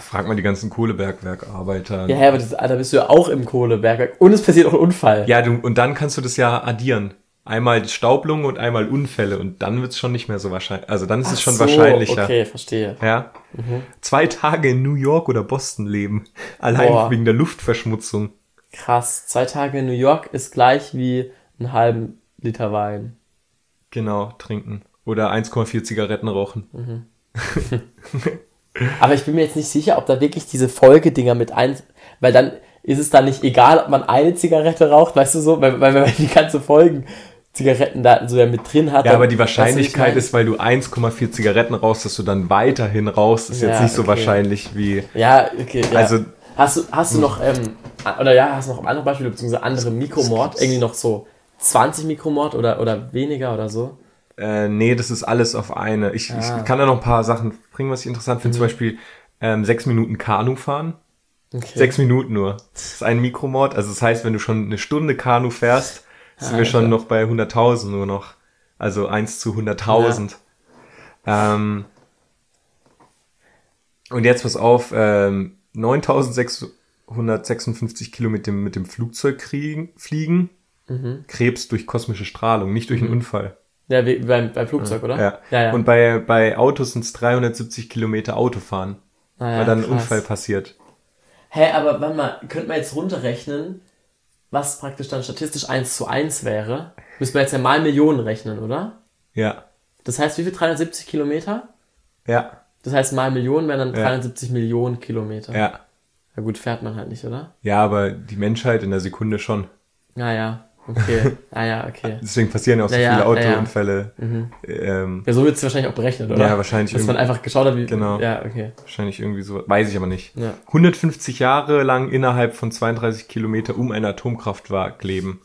frag mal die ganzen Kohlebergwerkarbeiter. Ja, aber das, da bist du ja auch im Kohlebergwerk. Und es passiert auch ein Unfall. Ja, du, und dann kannst du das ja addieren. Einmal Staublunge und einmal Unfälle und dann wird's schon nicht mehr so wahrscheinlich. Also dann ist Ach es schon so, wahrscheinlicher. Okay, verstehe. Ja. Mhm. Zwei Tage in New York oder Boston leben. Allein Boah. wegen der Luftverschmutzung. Krass. Zwei Tage in New York ist gleich wie einen halben Liter Wein. Genau, trinken. Oder 1,4 Zigaretten rauchen. Mhm. Aber ich bin mir jetzt nicht sicher, ob da wirklich diese Folgedinger mit ein, weil dann ist es dann nicht egal, ob man eine Zigarette raucht, weißt du so, weil, weil wenn man die ganze Folgen Zigaretten da so ja mit drin hat. Ja, aber die Wahrscheinlichkeit ist, weil du 1,4 Zigaretten rauchst, dass du dann weiterhin rauchst, ist jetzt Ja, nicht so okay. wahrscheinlich wie. Ja, okay. Ja. Also- hast du, hast du noch, ähm, oder ja, hast du noch andere Beispiele, beziehungsweise andere Mikromord, irgendwie noch so 20 Mikromord oder, oder weniger oder so? Äh, nee, das ist alles auf eine. Ich, Ah. Mhm. ich kann da noch ein paar Sachen bringen, was ich interessant finde. Zum Beispiel ähm, sechs Minuten Kanu fahren. Okay. Sechs Minuten nur. Das ist ein Mikromord. Also das heißt, wenn du schon eine Stunde Kanu fährst, sind wir schon noch bei 100.000 nur noch. Also 1 zu 100.000. Ähm, und jetzt pass auf, ähm, 9.656 Kilometer mit dem Flugzeug kriegen, fliegen. Mhm. Krebs durch kosmische Strahlung, nicht durch einen Unfall. Ja, wie beim, beim Flugzeug, oder? Ja. ja. ja. Und bei, bei Autos sind es 370 Kilometer Autofahren, Ah, ja, weil dann ein krass. Unfall passiert. Hä, aber warte mal, könnte man jetzt runterrechnen, was praktisch dann statistisch 1 zu 1 wäre? Müssen wir jetzt ja mal Millionen rechnen, oder? Ja. Das heißt, wie viel? 370 Kilometer? Ja. Das heißt, mal Millionen wären dann Ja. 370 Millionen Kilometer. Ja. Na gut, fährt man halt nicht, oder? Ja, aber die Menschheit in der Sekunde schon. Naja, okay. ah ja, okay. Deswegen passieren ja auch so Ja, viele ja, ja. Autounfälle. Ähm, Ja, so wird es wahrscheinlich auch berechnet, oder? Ja, wahrscheinlich Dass man einfach geschaut hat, wie. Genau. Ja, okay. wahrscheinlich irgendwie so. Weiß ich aber nicht. Ja. 150 Jahre lang innerhalb von 32 Kilometer um ein Atomkraftwerk leben.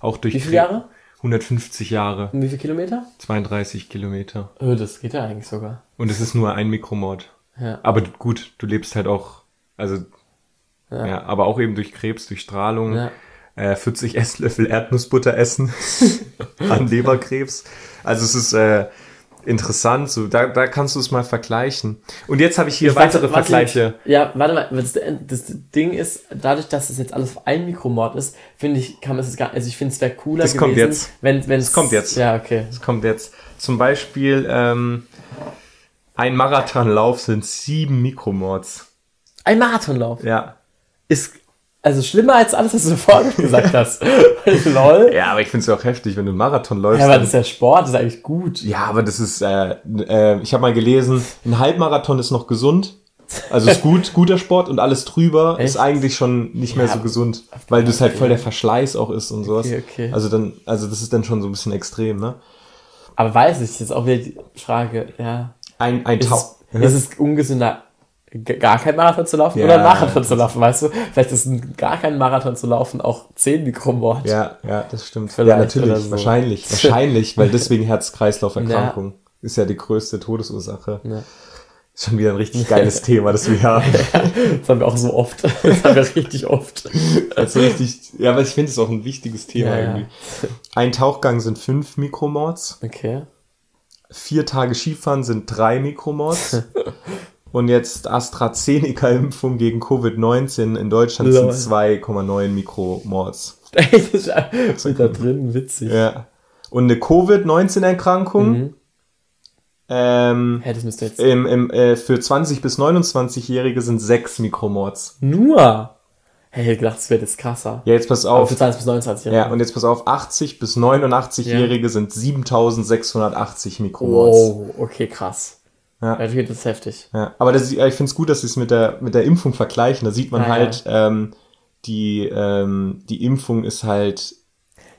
Auch durch Wie viele. Jahre? 150 Jahre. Um wie viele Kilometer? 32 Kilometer. Oh, das geht ja eigentlich sogar. Und es ist nur ein Mikromord. Ja. Aber gut, du lebst halt auch, also, ja, aber auch eben durch Krebs, durch Strahlung. Ja. Äh, 40 Esslöffel Erdnussbutter essen an Leberkrebs. Also es ist äh, interessant, so da, da kannst du es mal vergleichen. Und jetzt habe ich hier Ich weitere was Vergleiche. Ich, ja, warte mal, das, das Ding ist, dadurch, dass es jetzt alles auf ein Mikromord ist, finde ich, kann man es gar also ich finde es wäre cooler Das gewesen, kommt jetzt. wenn wenn es kommt jetzt. Ja, okay. Das kommt jetzt. Zum Beispiel ähm, ein Marathonlauf sind sieben Mikromords. Ein Marathonlauf Ja. ist also schlimmer als alles, was du vorher gesagt hast. Lol. Ja, aber ich finde es ja auch heftig, wenn du einen Marathon läufst. Ja, aber das ist ja Sport, das ist eigentlich gut. Ja, aber das ist, äh, äh, ich habe mal gelesen, ein Halbmarathon ist noch gesund, Also ist gut, guter Sport und alles drüber ist Echt? eigentlich schon nicht mehr Ja, so gesund, weil das halt voll der Verschleiß auch ist und sowas. Okay, okay. Also dann, also das ist dann schon so ein bisschen extrem, ne? Aber weiß ich, jetzt auch wieder die Frage, ja. Ein, ein Ist Tau. es, ist es ungesünder, gar kein Marathon zu laufen Ja, oder ein Marathon zu laufen, weißt du? Vielleicht ist ein, gar kein Marathon zu laufen auch 10 Mikromort. Ja, ja, das stimmt. Vielleicht ja, natürlich, so. wahrscheinlich, wahrscheinlich, weil deswegen Herz-Kreislauf-Erkrankung ist ja die größte Todesursache. Ja. Ist schon wieder ein richtig geiles Thema, das wir haben. Das haben wir auch so oft. Das haben wir richtig oft. Also richtig, ja, aber ich finde es auch ein wichtiges Thema Ja, ja. irgendwie. Ein Tauchgang sind fünf Mikromords, Okay. vier Tage Skifahren sind drei Mikromords. Und jetzt AstraZeneca-Impfung gegen Covid-19 in Deutschland sind 2,9 Mikromords. Das ist da drin, witzig. Ja. Und eine Covid-19-Erkrankung Mhm. ähm, Hä, das müsste jetzt. im, im, äh, für 20- bis 29-Jährige sind 6 Mikromords. Nur! Hey, ich hätte gedacht, das wäre jetzt krasser. Ja, jetzt pass Aber auf. für 20 bis 29 Ja, und jetzt pass auf, 80 bis 89-Jährige sind 7680 Mikromords. Wow, okay, krass. Ja. Ja, das ist heftig. Ja, aber das, ich finde es gut, dass sie es mit der, mit der Impfung vergleichen. Da sieht man Ja, halt, ähm, die, ähm, die Impfung ist halt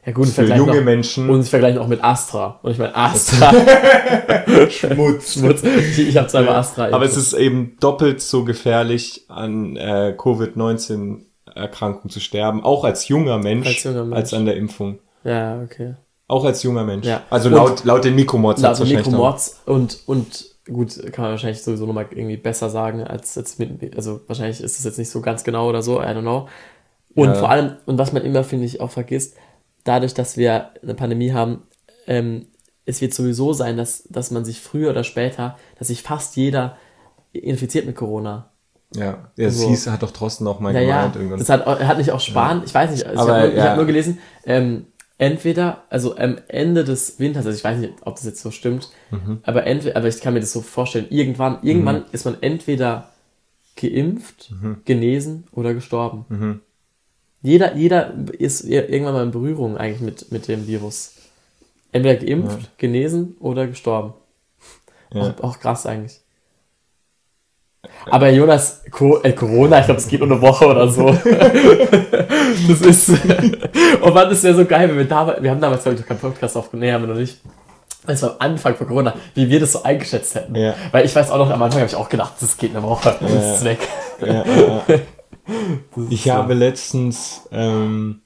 Ja gut, für junge Menschen. Und sie vergleichen auch mit Astra. Und ich meine Astra. Schmutz. Schmutz. Ich, ich habe zweimal Astra. Aber es ist eben doppelt so gefährlich, an äh, Covid-19-Erkrankung zu sterben, auch als junger Mensch, Als junger Mensch. als an der Impfung. Ja, okay. Auch als junger Mensch. Ja. Also Und- laut, laut den Mikromords hat's Also wahrscheinlich Mikromords und, und gut, kann man wahrscheinlich sowieso nochmal irgendwie besser sagen, als jetzt mit, also wahrscheinlich ist es jetzt nicht so ganz genau oder so, I don't know. Und Ja. vor allem, und was man immer, finde ich, auch vergisst, dadurch, dass wir eine Pandemie haben, ähm, es wird sowieso sein, dass, dass man sich früher oder später, dass sich fast jeder infiziert mit Corona. Ja, ja es So. hieß, hat doch Trosten auch mal Naja, gemeint irgendwann. das hat, hat nicht auch Spahn, ich weiß nicht, also Aber, ich habe nur, ja. hab nur gelesen, ähm, entweder, also am Ende des Winters, also ich weiß nicht, ob das jetzt so stimmt, Mhm. aber entweder, aber ich kann mir das so vorstellen, irgendwann, irgendwann ist man entweder geimpft, Mhm. genesen oder gestorben. Jeder, jeder ist ir- irgendwann mal in Berührung eigentlich mit, mit dem Virus. Entweder geimpft, genesen oder gestorben. Ja. Auch, auch krass eigentlich. Aber Jonas, Co äh, Corona, ich glaube, es geht nur eine Woche oder so. das ist. Und wann ist wäre so geil, wenn wir damals, wir haben damals, glaube ich, noch keinen Podcast aufgenommen, nee, haben wir noch nicht. Das war am Anfang von Corona, wie wir das so eingeschätzt hätten. Ja. Weil ich weiß auch noch, am Anfang habe ich auch gedacht, das geht eine Woche, das Ja. ist weg. Ja, ja, ja. Das Ich ist habe letztens ähm,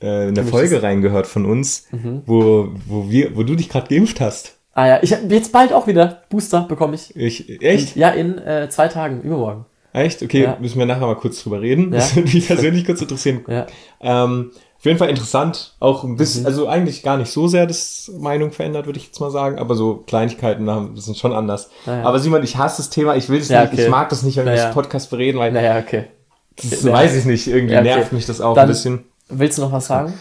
äh, eine mich Folge das- reingehört von uns, Mhm. wo, wo, wir, wo du dich gerade geimpft hast. Ah ja, ich habe jetzt bald auch wieder Booster bekomme ich. Ich, echt? Ja, in äh, zwei Tagen, übermorgen. Echt? Okay, Ja. müssen wir nachher mal kurz drüber reden. Ja. Das würde mich persönlich kurz interessieren. Ja. Ähm, auf jeden Fall interessant. Auch ein Mhm. bisschen, also eigentlich gar nicht so sehr das Meinung verändert, würde ich jetzt mal sagen. Aber so Kleinigkeiten haben, das sind schon anders. Naja. Aber Simon, ich hasse das Thema. Ich will es Ja, nicht, okay. ich mag das nicht, wenn wir Naja. das Podcast bereden, weil Naja, okay. das Ja. weiß ich nicht. Irgendwie okay. nervt mich das auch Dann- ein bisschen. Willst du noch was sagen?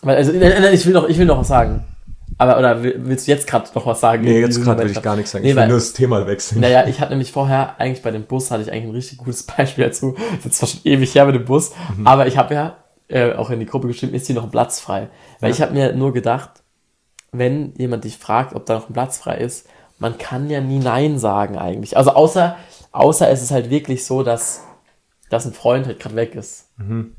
Weil, also, nein, nein, ich will noch, ich will noch was sagen. Aber, oder will- willst du jetzt gerade noch was sagen? Nee, jetzt gerade will ich gar nichts sagen. Nee, ich will nur das Thema wechseln. Naja, ich hatte nämlich vorher, eigentlich bei dem Bus, hatte ich eigentlich ein richtig gutes Beispiel dazu. Das ist jetzt zwar schon ewig her mit dem Bus, Mhm. aber ich habe ja äh, auch in die Gruppe geschrieben, ist hier noch ein Platz frei? Weil ich habe mir nur gedacht, wenn jemand dich fragt, ob da noch ein Platz frei ist, man kann ja nie Nein sagen eigentlich. Also außer, außer es ist halt wirklich so, dass, dass ein Freund halt gerade weg ist. Mhm.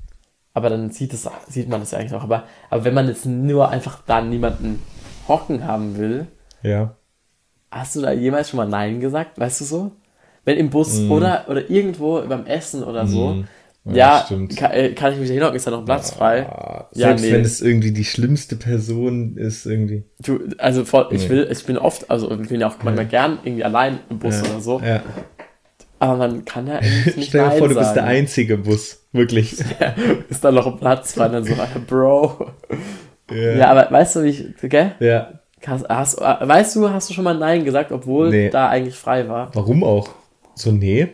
Aber dann sieht, es, sieht man das ja eigentlich noch. Aber, aber wenn man jetzt nur einfach da niemanden hocken haben will, Ja. Hast du da jemals schon mal Nein gesagt? Weißt du so? Wenn im Bus oder, oder irgendwo beim Essen oder so. Mm. Ja, Ja, kann, äh, kann ich mich da hinhocken? Ist da noch Platz frei? Ja, Selbst nee. wenn es irgendwie die schlimmste Person ist, irgendwie. Du, also voll, ich Nee. will, ich bin oft, also ich bin ja auch manchmal gern irgendwie allein im Bus oder so. Ja. Aber man kann ja irgendwie nicht Stell dir vor, du bist der einzige Bus. Wirklich. Ist da noch ein Platz frei? Dann so, Bro. Ja. Ja, aber weißt du, wie ich, gell? ja. Hast, hast, weißt du, hast du schon mal Nein gesagt, obwohl Nee. da eigentlich frei war? Warum auch? So, nee.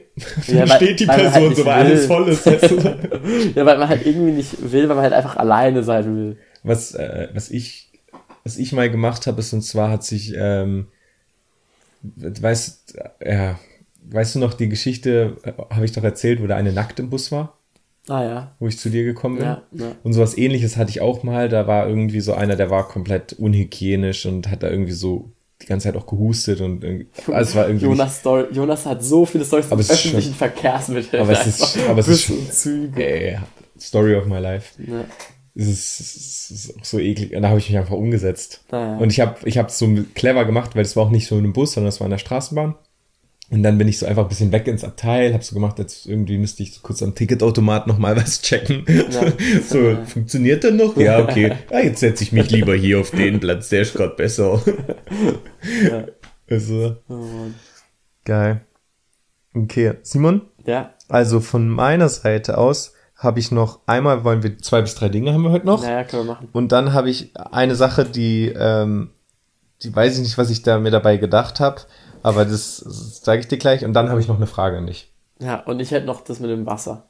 Ja, weil- steht die halt Person nicht so, weil alles voll ist. Weißt du? Ja, weil man halt irgendwie nicht will, weil man halt einfach alleine sein will. was, äh, was ich, was ich mal gemacht habe, ist, und zwar hat sich, ähm, weißt, ja, weißt du noch, die Geschichte, äh, habe ich doch erzählt, wo da eine nackt im Bus war, Ah ja. wo ich zu dir gekommen bin? Ja, ja. Und sowas ähnliches hatte ich auch mal, da war irgendwie so einer, der war komplett unhygienisch und hat da irgendwie so die ganze Zeit auch gehustet und irgendwie, also es war irgendwie. Jonas, Story, Jonas hat so viele Storys Aber im öffentlichen Verkehrsmitteln. aber es ist, aber es ist schon, Züge. ey, Story of my life. Ja. Es ist, es ist auch so eklig. Und da habe ich mich einfach umgesetzt. Naja. Und ich habe ich es so clever gemacht, weil es war auch nicht so in einem Bus, sondern es war in der Straßenbahn. Und dann bin ich so einfach ein bisschen weg ins Abteil, habe so gemacht, als irgendwie müsste ich so kurz am Ticketautomat noch mal was checken. so, funktioniert der noch? Ja, okay. Ja, jetzt setze ich mich lieber hier auf den Platz, der ist gerade besser. Also, Oh Mann. geil. Okay, Simon? Ja, Also von meiner Seite aus habe ich noch einmal, wollen wir zwei bis drei Dinge haben wir heute noch. naja, können wir machen. Und dann habe ich eine Sache, die, ähm, die weiß ich nicht, was ich da mir dabei gedacht habe, aber das, das sage ich dir gleich. Und dann habe ich noch eine Frage an dich. Ja, und ich hätte noch das mit dem Wasser.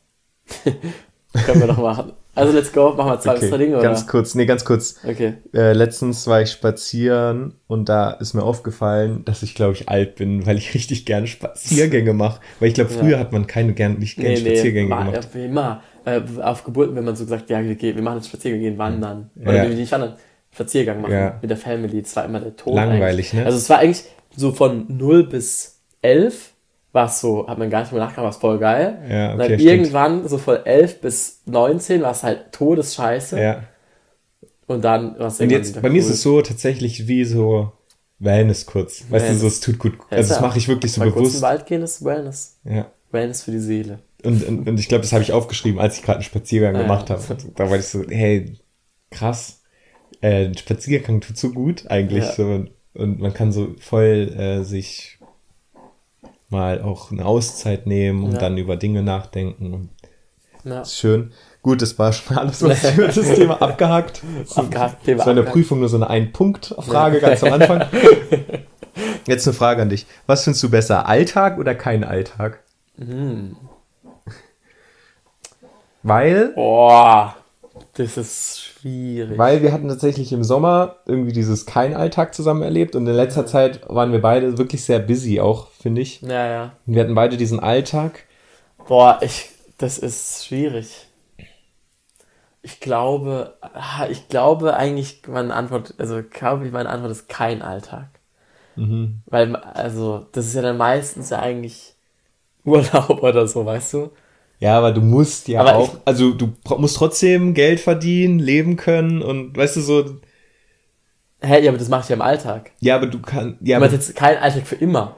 können wir doch machen. Also, let's go. Machen wir zwei drei Dinge, oder? ganz kurz, nee, ganz kurz. Okay. Äh, letztens war ich spazieren und da ist mir aufgefallen, dass ich, glaube ich, alt bin, weil ich richtig gerne Spaziergänge mache. Weil ich glaube, früher Ja. hat man keine gern, nicht gerne Nee, Spaziergänge nee, gemacht. ja, immer. Äh, auf Geburten, wenn man so gesagt, ja, wir, gehen, wir machen jetzt Spaziergang, wir gehen wandern. Oder Ja. wir nicht wandern, Spaziergang machen mit der Family. Das war immer der Tod. Langweilig, eigentlich. ne? Also es war eigentlich so von 0 bis 11 war es so, hat man gar nicht mehr nachgedacht, war es voll geil. Ja, Und okay, dann stimmt. irgendwann, so von 11 bis 19, war es halt todesscheiße. Ja. Und dann war es Und jetzt, wieder bei mir cool. ist es so tatsächlich wie so Wellness kurz. Weißt du, so, es tut gut. Ja, Also das ja mache ich wirklich so bei kurz in bewusst. den Wald gehen ist Wellness. Ja. Wellness für die Seele. Und, und, und ich glaube, das habe ich aufgeschrieben, als ich gerade einen Spaziergang Ah, gemacht ja. habe. Da war ich so, hey, krass. Äh, ein Spaziergang tut so gut eigentlich. Ja. So, und man kann so voll äh, sich mal auch eine Auszeit nehmen und Ja. dann über Dinge nachdenken. Ja. das ist schön. Gut, das war schon alles, was ich über das Thema abgehakt. Abgehakt, Thema Das war in der. Prüfung nur so eine Ein-Punkt-Frage ganz am Anfang. Jetzt eine Frage an dich. Was findest du besser, Alltag oder kein Alltag? Hm. Weil, Boah, das ist schwierig. weil wir hatten tatsächlich im Sommer irgendwie dieses kein Alltag zusammen erlebt und in letzter Zeit waren wir beide wirklich sehr busy auch, finde ich. ja, ja. Und wir hatten beide diesen Alltag. Boah, ich, das ist schwierig. Ich glaube, ich glaube eigentlich, meine Antwort, also glaube ich, meine Antwort ist kein Alltag. Mhm. Weil, also, das ist ja dann meistens ja eigentlich Urlaub oder so, weißt du? Ja, aber du musst ja Aber auch, also du musst trotzdem Geld verdienen, leben können und weißt du so, Hä, ja, aber das mache ich ja im Alltag. ja, aber du kannst, ja, Du meinst jetzt kein Alltag für immer.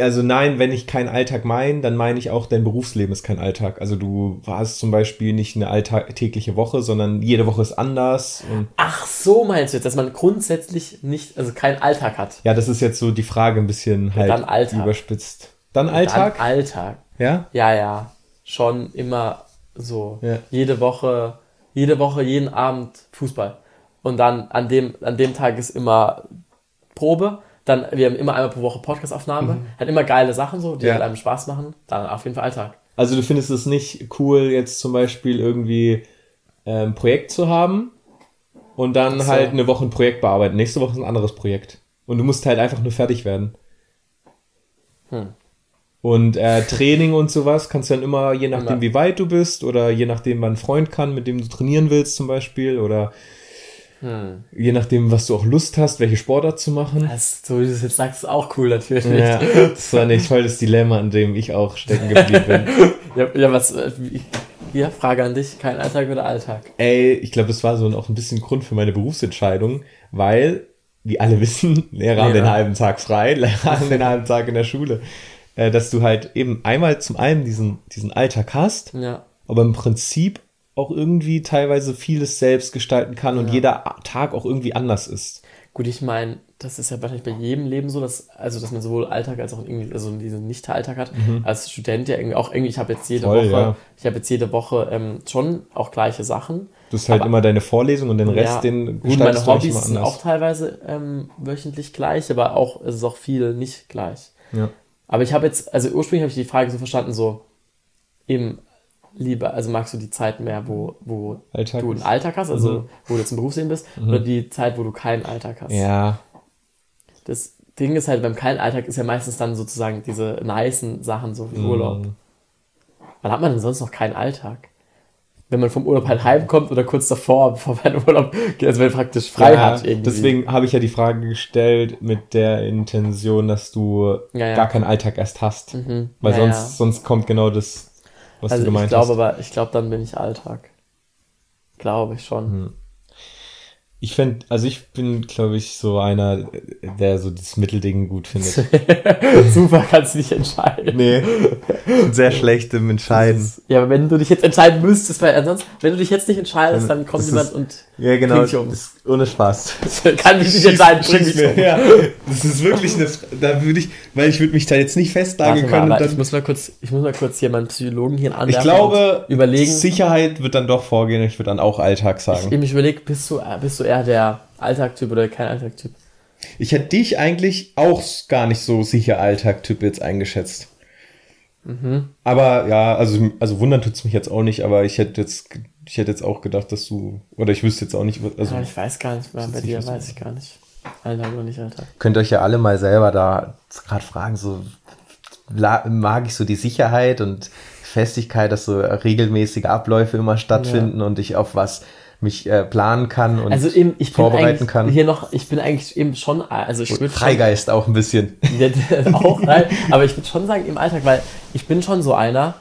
also nein, wenn ich keinen Alltag meine, dann meine ich auch, dein Berufsleben ist kein Alltag. Also du hast zum Beispiel nicht eine alltägliche Woche, sondern jede Woche ist anders. Und Ach so, meinst du jetzt, dass man grundsätzlich nicht, also keinen Alltag hat? ja, das ist jetzt so die Frage ein bisschen halt dann Alltag. überspitzt. Dann Alltag? Dann Alltag. ja? Ja, ja. Schon immer so. Ja. Jede Woche, jede Woche, jeden Abend Fußball. Und dann an dem, an dem Tag ist immer Probe. Dann, wir haben immer einmal pro Woche Podcastaufnahme. Hat immer geile Sachen so, die Mhm. Ja. halt einem Spaß machen. Dann auf jeden Fall Alltag. Also du findest es nicht cool, jetzt zum Beispiel irgendwie ein Projekt zu haben und dann so. halt eine Woche ein Projekt bearbeiten. Nächste Woche ist ein anderes Projekt. Und du musst halt einfach nur fertig werden. Hm. Und äh, Training und sowas kannst du dann immer, je nachdem Immer. wie weit du bist oder je nachdem, wann ein Freund kann, mit dem du trainieren willst zum Beispiel oder Hm. je nachdem, was du auch Lust hast, welche Sportart zu machen. Das, so wie du es jetzt sagst, ist auch cool natürlich. Ja, das war nicht voll das Dilemma, an dem ich auch stecken geblieben bin. Ja, ja was, äh, wie- ja, Frage an dich. Kein Alltag oder Alltag? Ey, ich glaube, das war so auch ein bisschen Grund für meine Berufsentscheidung, weil, wie alle wissen, Lehrer haben Lehrer. den halben Tag frei, Lehrer haben den halben Tag in der Schule. Äh, dass du halt eben einmal zum einen diesen, diesen Alltag hast, Ja. aber im Prinzip auch irgendwie teilweise vieles selbst gestalten kann und Ja. jeder Tag auch irgendwie anders ist. Gut, ich meine, das ist ja wahrscheinlich bei jedem Leben so, dass, also, dass man sowohl Alltag als auch irgendwie, also diesen Nicht-Alltag hat. Als Student ja irgendwie auch irgendwie, ich habe jetzt jede Mhm. Voll, Woche, ja. ich habe jetzt jede Woche ähm, schon auch gleiche Sachen. Du hast halt Aber- immer deine Vorlesung und den Rest, Ja, den gut, meine Hobbys sind auch teilweise ähm, wöchentlich gleich, aber auch, es ist auch viel nicht gleich. Ja. Aber ich habe jetzt, also ursprünglich habe ich die Frage so verstanden, so eben lieber, also magst du die Zeit mehr, wo, wo Alltag du einen. Alltag hast, also Mhm. wo du jetzt im Berufsleben bist, oder die Zeit, wo du keinen Alltag hast? Ja, Das Ding ist halt, beim keinen Alltag ist ja meistens dann sozusagen diese nicen Sachen, so wie Urlaub. Mhm. Wann hat man denn sonst noch keinen Alltag? Wenn man vom Urlaub halt heimkommt oder kurz davor, bevor man Urlaub geht, also wenn man praktisch frei Ja, hat. Irgendwie. Deswegen habe ich ja die Frage gestellt mit der Intention, dass du Ja, ja. gar keinen Alltag erst hast. Mhm. Weil sonst, sonst kommt genau das, was Also du gemeint ich glaube hast. aber, ich glaube, dann bin ich Alltag. Glaube ich schon. Ich fände, also ich bin, glaube ich, so einer, der so das Mittelding gut findet. Super, kannst du nicht entscheiden. nee, sehr schlecht im Entscheiden. Ja, aber wenn du dich jetzt entscheiden müsstest, weil ansonsten, wenn du dich jetzt nicht entscheidest, Dann kommt ist jemand es- und Ja, genau, dich um. das, ohne Spaß. kann mich nicht entscheiden, bring mich um. Ja, das ist wirklich eine, da würde ich, weil ich würde mich da jetzt nicht festlegen Warte mal, können. und ich muss mal kurz, ich muss mal kurz hier meinen Psychologen hier anwerfen. ich glaube, und überlegen. Sicherheit wird dann doch vorgehen. Ich würde dann auch Alltag Ich, sagen. ich mich überlege, bist du, bist du eher der Alltagtyp oder kein Alltagtyp? Ich hätte dich eigentlich auch gar nicht so sicher Alltag-Typ jetzt eingeschätzt. Mhm. Aber ja, also, also wundern tut's mich jetzt auch nicht, aber ich hätte jetzt, ich hätte jetzt auch gedacht, dass du, oder ich wüsste jetzt auch nicht, also Ja, ich weiß gar nicht, mehr, bei dir weiß ich gar nicht. Alltag oder nicht Alltag. könnt euch ja alle mal selber da gerade fragen, so mag ich so die Sicherheit und Festigkeit, dass so regelmäßige Abläufe immer stattfinden und ich auf was mich äh, planen kann und Also eben, ich bin vorbereiten eigentlich kann. hier noch, ich bin eigentlich eben schon, also ich würde Freigeist auch ein bisschen. Ja, auch, nein, aber ich würde schon sagen im Alltag, weil ich bin schon so einer.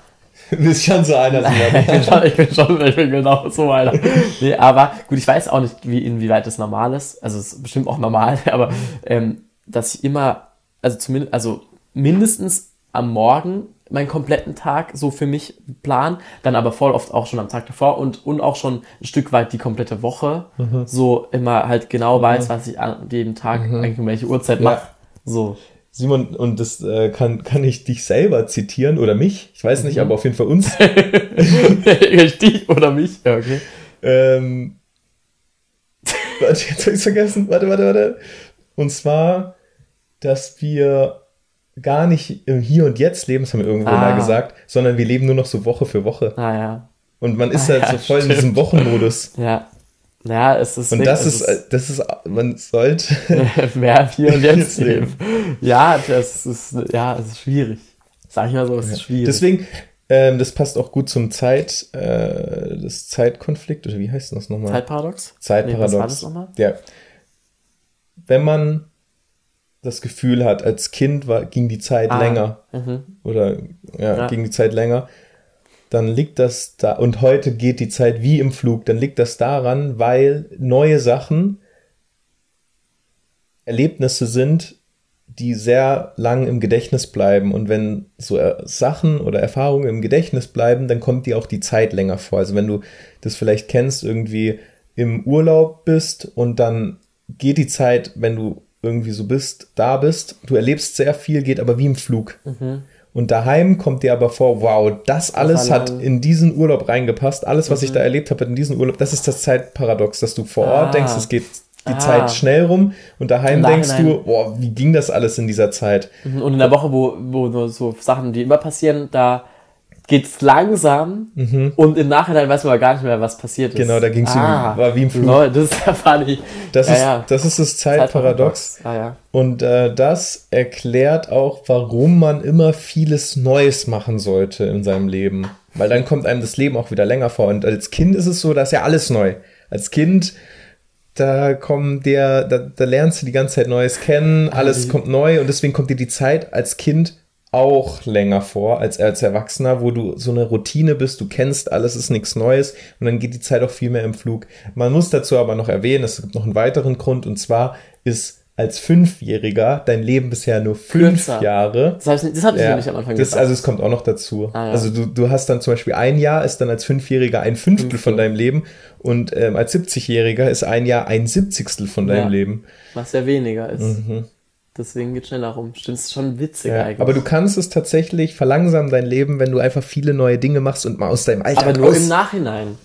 Du bist schon so einer. ich, bin schon, ich bin schon, ich bin genau so einer. Nee, aber gut, ich weiß auch nicht, wie, inwieweit das normal ist. Also es ist bestimmt auch normal, aber ähm, dass ich immer, also zumindest, also mindestens am Morgen meinen kompletten Tag so für mich plan, dann aber voll oft auch schon am Tag davor und, und auch schon ein Stück weit die komplette Woche so immer halt genau weiß, was ich an jedem Tag eigentlich um welche Uhrzeit Ja. mache. So. Simon, und das äh, kann, kann ich dich selber zitieren oder mich? Ich weiß nicht, aber auf jeden Fall uns. Dich oder mich? Ja, okay. ähm, warte, jetzt habe ich vergessen. Warte, warte, warte. Und zwar, dass wir gar nicht im Hier und Jetzt leben, das haben wir irgendwo Ah. mal gesagt, sondern wir leben nur noch so Woche für Woche. Ah ja. Und man ist Ah, halt ja, so voll in stimmt. diesem Wochenmodus. Ja. Ja, es ist. Und das ist, das ist, man sollte, mehr hier und jetzt leben. Ja, das ist, ja, es ist schwierig. Sag ich mal so, es ist schwierig. deswegen, ähm, das passt auch gut zum Zeit, äh, das Zeitkonflikt, oder wie heißt das nochmal? Zeitparadox? Zeitparadox. Nee, was war das nochmal? Ja. Wenn man das Gefühl hat, als Kind war, ging die Zeit Ah. länger Mhm. oder ja, Ja. ging die Zeit länger, dann liegt das da und heute geht die Zeit wie im Flug, dann liegt das daran, weil neue Sachen Erlebnisse sind, die sehr lang im Gedächtnis bleiben. Und wenn so äh, Sachen oder Erfahrungen im Gedächtnis bleiben, dann kommt dir auch die Zeit länger vor. Also wenn du das vielleicht kennst, irgendwie im Urlaub bist und dann geht die Zeit, wenn du irgendwie so bist, da bist, du erlebst sehr viel, geht aber wie im Flug. Und daheim kommt dir aber vor, wow, das alles hat in diesen Urlaub reingepasst. Alles, was ich da erlebt habe in diesem Urlaub, das ist das Zeitparadox, dass du vor Ort Ah. denkst, es geht die Ah. Zeit schnell rum und daheim Im denkst du, boah, wie ging das alles in dieser Zeit? Mhm, Und in der Woche, wo, wo nur so Sachen, die immer passieren, da geht's langsam und im Nachhinein weiß man aber gar nicht mehr, was passiert ist. Mhm. Genau, da ging's ah, wie- war wie im Flug. Lol, das ist ja funny. Das, ja, ist, ja. das ist das Zeitparadox. Ah, ja. Und äh, das erklärt auch, warum man immer vieles Neues machen sollte in seinem Leben. Weil dann kommt einem das Leben auch wieder länger vor. Und als Kind ist es so, da ist ja alles neu. Als Kind, da kommt der, da, da lernst du die ganze Zeit Neues kennen, alles kommt neu und deswegen kommt dir die Zeit als Kind auch länger vor als als Erwachsener, wo du so eine Routine bist, du kennst alles, ist nichts Neues und dann geht die Zeit auch viel mehr im Flug. Man muss dazu aber noch erwähnen, es gibt noch einen weiteren Grund und zwar ist als Fünfjähriger dein Leben bisher nur fünf Kürzer. Jahre. Das, hab ich, das hatte ich Ja, nämlich am Anfang das, gesagt. also es kommt auch noch dazu. Ah, ja. Also du, du hast dann zum Beispiel ein Jahr ist dann als Fünfjähriger ein Fünftel Fünftel. von deinem Leben und ähm, als 70-Jähriger ist ein Jahr ein Siebzigstel von deinem Ja. Leben. was ja weniger ist. Deswegen geht schneller rum. Stimmt, ist schon witzig. Ja, eigentlich. aber du kannst es tatsächlich verlangsamen, dein Leben, wenn du einfach viele neue Dinge machst und mal aus deinem Alltag aber nur raus- im Nachhinein.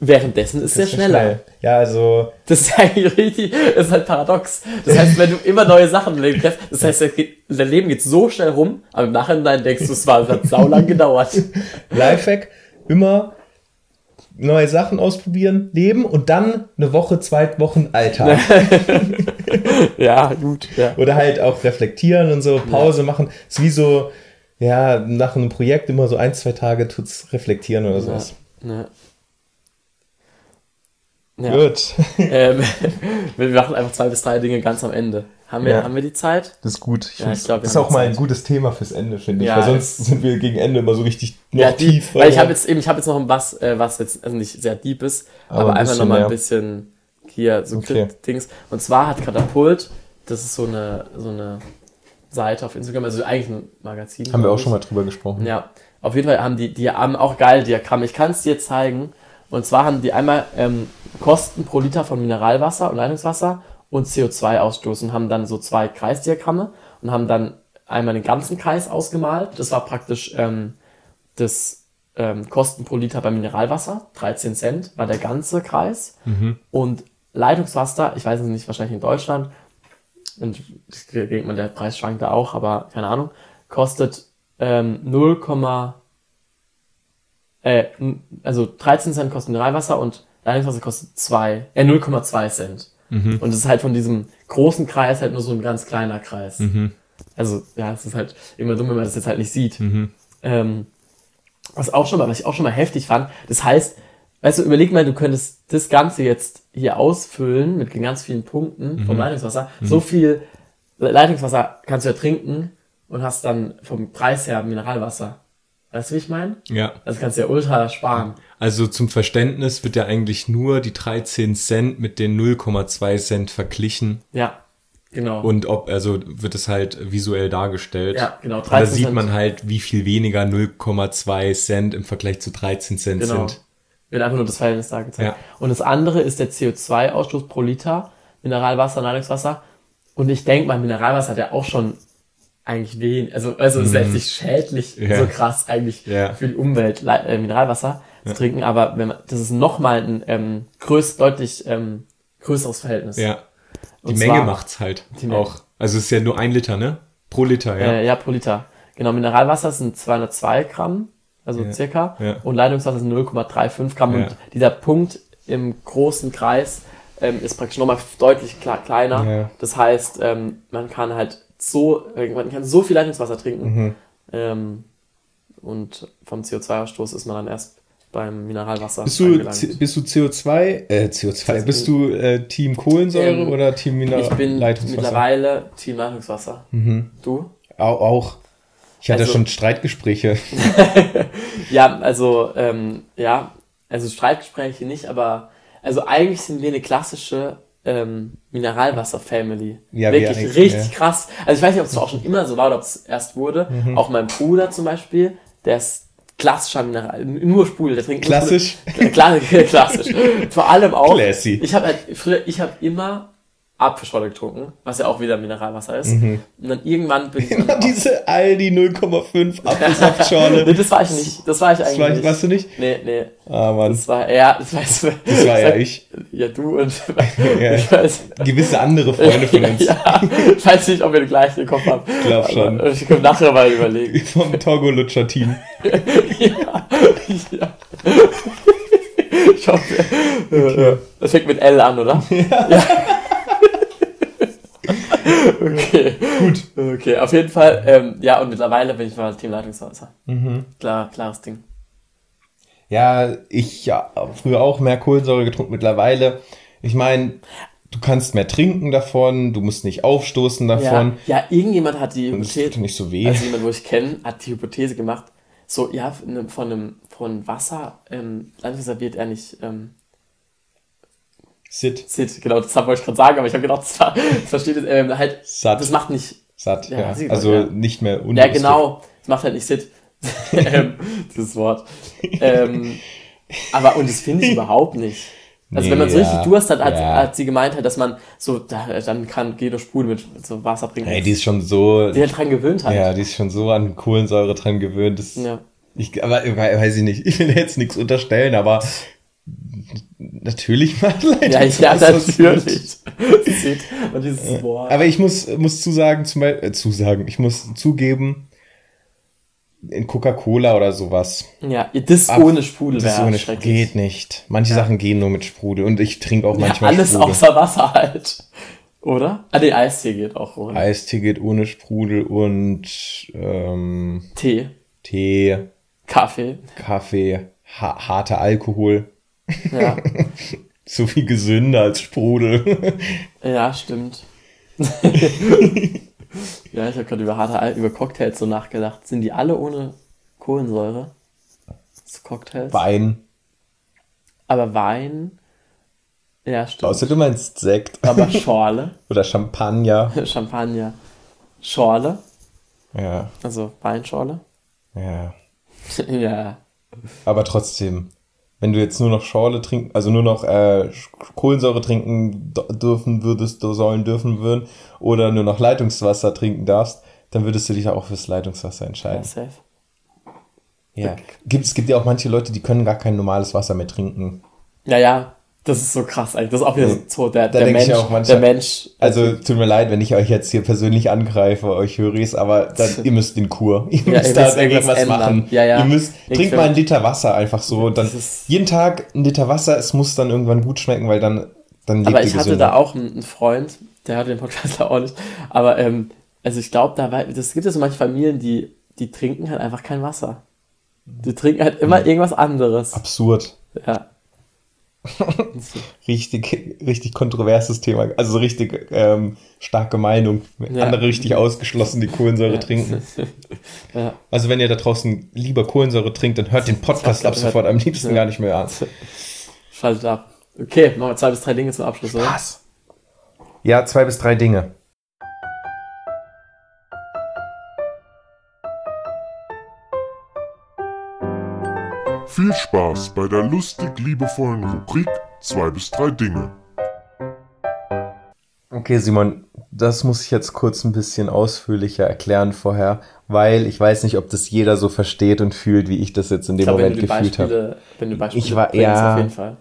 Währenddessen ist er schneller. schnell. Ja, also Das ist eigentlich richtig, das ist halt paradox. Das heißt, wenn du immer neue Sachen im Leben treffst, das heißt, es dein Leben geht so schnell rum, aber im Nachhinein denkst du, es war, es hat saulang gedauert. Lifehack, immer neue Sachen ausprobieren, leben und dann eine Woche, zwei Wochen Alltag. ja, gut, ja. Oder halt auch reflektieren und so, Pause machen. Ist wie so, ja, nach einem Projekt immer so ein, zwei Tage tut's reflektieren oder sowas. ja. Ja. Gut. Ähm, wir machen einfach zwei bis drei Dinge ganz am Ende. Haben wir, Ja. haben wir die Zeit? Das ist gut. Ich Ja, ich glaub, ist auch mal ein Zeit. gutes Thema fürs Ende, finde ich. Ja, weil sonst sind wir gegen Ende immer so richtig noch ja, die, tief. weil ich habe jetzt eben, ich habe jetzt noch ein was, äh, was jetzt also nicht sehr deep ist, Aber aber, ein einfach bisschen noch mal ein bisschen hier so Okay. Dings. Und zwar hat Katapult, das ist so eine so eine Seite auf Instagram, also eigentlich ein Magazin. Haben wir auch schon mal drüber gesprochen. Ja, auf jeden Fall haben die, die haben auch geile Diagramme. Ich kann es dir zeigen. Und zwar haben die einmal ähm, Kosten pro Liter von Mineralwasser und Leitungswasser und CO2-Ausstoß und haben dann so zwei Kreisdiagramme und haben dann einmal den ganzen Kreis ausgemalt. Das war praktisch ähm, das ähm, Kosten pro Liter beim Mineralwasser, 13 Cent war der ganze Kreis. Und Leitungswasser, ich weiß es nicht, wahrscheinlich in Deutschland, und ich denke mal, der Preis schwankt da auch, aber keine Ahnung, kostet ähm, 0, äh, also 13 Cent kostet Mineralwasser und Leitungswasser kostet 2, äh, 0,2 Cent. Und es ist halt von diesem großen Kreis halt nur so ein ganz kleiner Kreis. Also, ja, es ist halt immer dumm, wenn man das jetzt halt nicht sieht. Ähm, was auch schon mal, was ich auch schon mal heftig fand, das heißt, weißt du, überleg mal, du könntest das Ganze jetzt hier ausfüllen mit ganz vielen Punkten vom Leitungswasser. So viel Leitungswasser kannst du ja trinken und hast dann vom Preis her Mineralwasser. Weißt du, wie ich meine? Ja. Das kannst du ja ultra sparen. Also zum Verständnis wird ja eigentlich nur die 13 Cent mit den 0,2 Cent verglichen. Ja, genau. Und ob, also wird es halt visuell dargestellt. Ja, genau, Und da 13 sieht man halt, wie viel weniger 0,2 Cent im Vergleich zu 13 Cent Genau. sind. Wird einfach nur das Verhältnis da gezeigt. Ja. Und das andere ist der CO2-Ausstoß pro Liter, Mineralwasser, Leitungswasser. Und ich denke mal, Mineralwasser hat ja auch schon eigentlich wenig, also, also es ist jetzt nicht schädlich Mhm. Ja. so krass eigentlich Ja. für die Umwelt, äh, Mineralwasser zu trinken, aber wenn man, das ist nochmal ein ähm, größ, deutlich ähm, größeres Verhältnis. Ja. Die Und Menge zwar- macht's halt Die Menge. auch. Also es ist ja nur ein Liter, ne? Pro Liter, ja. Äh, ja, pro Liter. Genau, Mineralwasser sind 202 Gramm, also Ja. circa, Ja. und Leitungswasser sind 0,35 Gramm. Ja. Und dieser Punkt im großen Kreis ähm, ist praktisch nochmal deutlich kle kleiner. Ja. Das heißt, ähm, man kann halt so, äh, man kann so viel Leitungswasser trinken. Mhm. Ähm, und vom CO2-Ausstoß ist man dann erst beim Mineralwasser. Bist du, bist du CO2, äh, CO2, Das bist du äh, Team Kohlensäure Ähm, oder Team Mineral ich bin Leitungswasser? mittlerweile Team Leitungswasser. Du? Auch, auch. Ich hatte Also- schon Streitgespräche. Ja, also, ähm, ja, also Streitgespräche nicht, aber also eigentlich sind wir eine klassische ähm, Mineralwasser-Family. Ja, wir Wirklich eigentlich, richtig ja. krass. Also ich weiß nicht, ob es auch schon immer so war oder ob es erst wurde. Mhm. Auch mein Bruder zum Beispiel, der ist klassischer Mineral, nur Sprudel, der trinkt nur Klassisch? Sprudel. Klar, klassisch. Vor allem auch. Classy. Ich habe halt früher, ich habe immer Apfelschorle getrunken, was ja auch wieder Mineralwasser ist. Mhm. Und dann irgendwann bin ich auf- Diese Aldi 0,5 Apfelsaftschorle. Nee, das war ich nicht. Das war ich eigentlich Das war, nicht. warst du nicht? Nee, nee. Ah, Mann. Das war er, das weiß Das war ja ich. Ja, du und Ja. ich weiß. Gewisse andere Freunde von uns. Ja, ich weiß nicht, ob wir den gleichen im Kopf haben. Glaub schon. Aber Ich kann nachher mal überlegen. Vom Togo-Lutscher-Team. ja. ja. Ich hoffe, äh, das fängt mit L an, oder? Ja. Okay. Gut. Okay, auf jeden Fall. Ähm, ja, und mittlerweile bin ich mal Team Leitungswasser. Mhm. Klar, klares Ding. Ja, ich ja, früher auch mehr Kohlensäure getrunken mittlerweile. Ich meine, du kannst mehr trinken davon, du musst nicht aufstoßen davon. Ja, ja, irgendjemand hat die Hypothese, nicht so weh. also jemand, wo ich kenne, hat die Hypothese gemacht, so, ja, von einem, von Wasser, ähm, wird er nicht, ähm, Sit, Sid, genau, das wollte ich gerade sagen, aber ich habe gedacht, das, war, das versteht es, ähm, halt, Satt. das macht nicht, satt, Ja, ja. hat Also gesagt, ja. nicht mehr ja unlustig. genau, das macht halt nicht Sid, ähm, dieses Wort. Ähm, aber, und das finde ich überhaupt nicht. Also wenn man so Nee, richtig ja, Durst hat, hat, ja. hat sie gemeint, halt, dass man so, da, dann kann Guido Sprudel mit, so Wasser bringen. Ey, die ist schon so, die halt dran gewöhnt hat. ja, die ist schon so an Kohlensäure dran gewöhnt. Das, Ja. ich, aber we- weiß ich nicht, ich will jetzt nichts unterstellen, aber natürlich macht Leitungswasser Ja, ja, natürlich. Und dieses. Aber ich muss, muss zusagen, zum Beispiel, äh, zusagen, ich muss zugeben, in Coca-Cola oder sowas. ja, das Ab- ohne Sprudel Das wäre ohne schrecklich. geht nicht. Manche Sachen gehen nur mit Sprudel und ich trinke auch Ja, manchmal alles Sprudel. außer Wasser halt. Oder? Ah, nee, Eistee geht auch ohne. Eistee geht ohne Sprudel und ähm, Tee, Tee, Kaffee. Kaffee, ha harter Alkohol. Ja. so viel gesünder als Sprudel. Ja, stimmt. ja, ich habe gerade über harte über Cocktails so nachgedacht. Sind die alle ohne Kohlensäure? So Cocktails? Wein. Aber Wein. Ja, stimmt. Außer du meinst Sekt. Aber Schorle. Oder Champagner. Champagner. Schorle. Ja, Also Weinschorle. ja. ja. Aber trotzdem, wenn du jetzt nur noch Schorle trinken, also nur noch äh, Kohlensäure trinken dürfen würdest, sollen dürfen würden, oder nur noch Leitungswasser trinken darfst, dann würdest du dich auch fürs Leitungswasser Ja, entscheiden. safe. Ja. Gibt, es gibt ja auch manche Leute, die können gar kein normales Wasser mehr trinken. Ja, ja. Das ist so krass eigentlich. Das ist auch wieder so der, der Mensch. auch manchmal- der Mensch. Also tut mir leid, wenn ich euch jetzt hier persönlich angreife, euch Höris, aber dann, ihr müsst in Kur. Ihr Ja, müsst da irgendwas ändern. machen. Ja, ja. Ihr müsst, Ich trinkt mal einen Liter Wasser einfach so. Und dann jeden Tag ein Liter Wasser, es muss dann irgendwann gut schmecken, weil dann, dann lebt Aber ich hatte gesünder. da auch einen Freund, der hört den Podcast auch nicht. Aber ähm, also ich glaube, da war, das gibt ja so manche Familien, die, die trinken halt einfach kein Wasser. Die trinken halt immer Mhm. irgendwas anderes. Absurd. Ja. Richtig, richtig kontroverses Thema. Also so richtig ähm, starke Meinung. Ja. Andere richtig ausgeschlossen, die Kohlensäure Ja. trinken. ja. Also wenn ihr da draußen lieber Kohlensäure trinkt, dann hört den Podcast ab sofort am liebsten Ja. gar nicht mehr an. Schaltet ab. Okay, machen wir zwei bis drei Dinge zum Abschluss, oder? Was? Ja, zwei bis drei Dinge. Viel Spaß bei der lustig liebevollen Rubrik 2 bis 3 Dinge. Okay, Simon, das muss ich jetzt kurz ein bisschen ausführlicher erklären vorher, weil ich weiß nicht, ob das jeder so versteht und fühlt, wie ich das jetzt in dem wenn Moment gefühlt habe. Beispiele, wenn du Beispiele Ich war- bringst, ja. auf jeden Fall.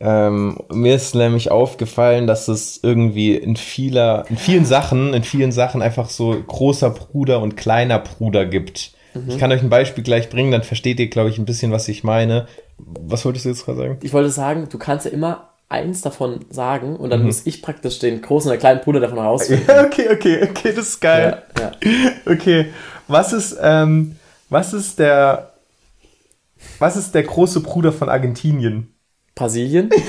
Ähm, mir ist nämlich aufgefallen, dass es irgendwie in vieler, in vielen Sachen, in vielen Sachen einfach so großer Bruder und kleiner Bruder gibt. Mhm. Ich kann euch ein Beispiel gleich bringen, dann versteht ihr, glaube ich, ein bisschen, was ich meine. Was wolltest du jetzt gerade sagen? Ich wollte sagen, du kannst ja immer eins davon sagen und dann Mhm. muss ich praktisch den großen oder kleinen Bruder davon herausfinden. okay, okay, okay, das ist Ja, ja. Okay, was ist, ähm, was ist der, was ist der große Bruder von Argentinien? Brasilien?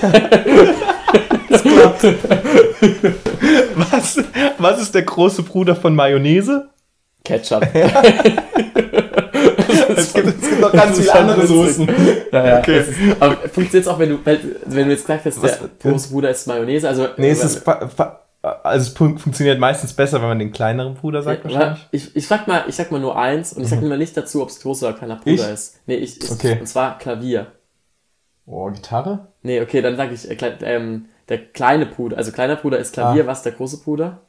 Was, was ist der große Bruder von Mayonnaise? Ketchup. Es gibt, es gibt noch ganz ist viele andere. Soßen. Ja, ja. Okay. Ist, aber funktioniert auch, wenn du, wenn, du jetzt gesagt hast, Was- der große Bruder ist Mayonnaise, also. Nee, es ist, fa- fa- also es fun- funktioniert meistens besser, wenn man den kleineren Bruder sagt, Ja, wahrscheinlich. ich, ich sag mal, ich sag mal nur eins und ich sag immer nicht dazu, ob es großer oder kleiner Bruder Ich? ist. Nee, ich, ich Okay. und zwar Klavier. Oh, Gitarre? Nee, okay, dann sag ich, äh, ähm, der kleine Bruder, also kleiner Bruder ist Klavier, Ah. was der große Bruder?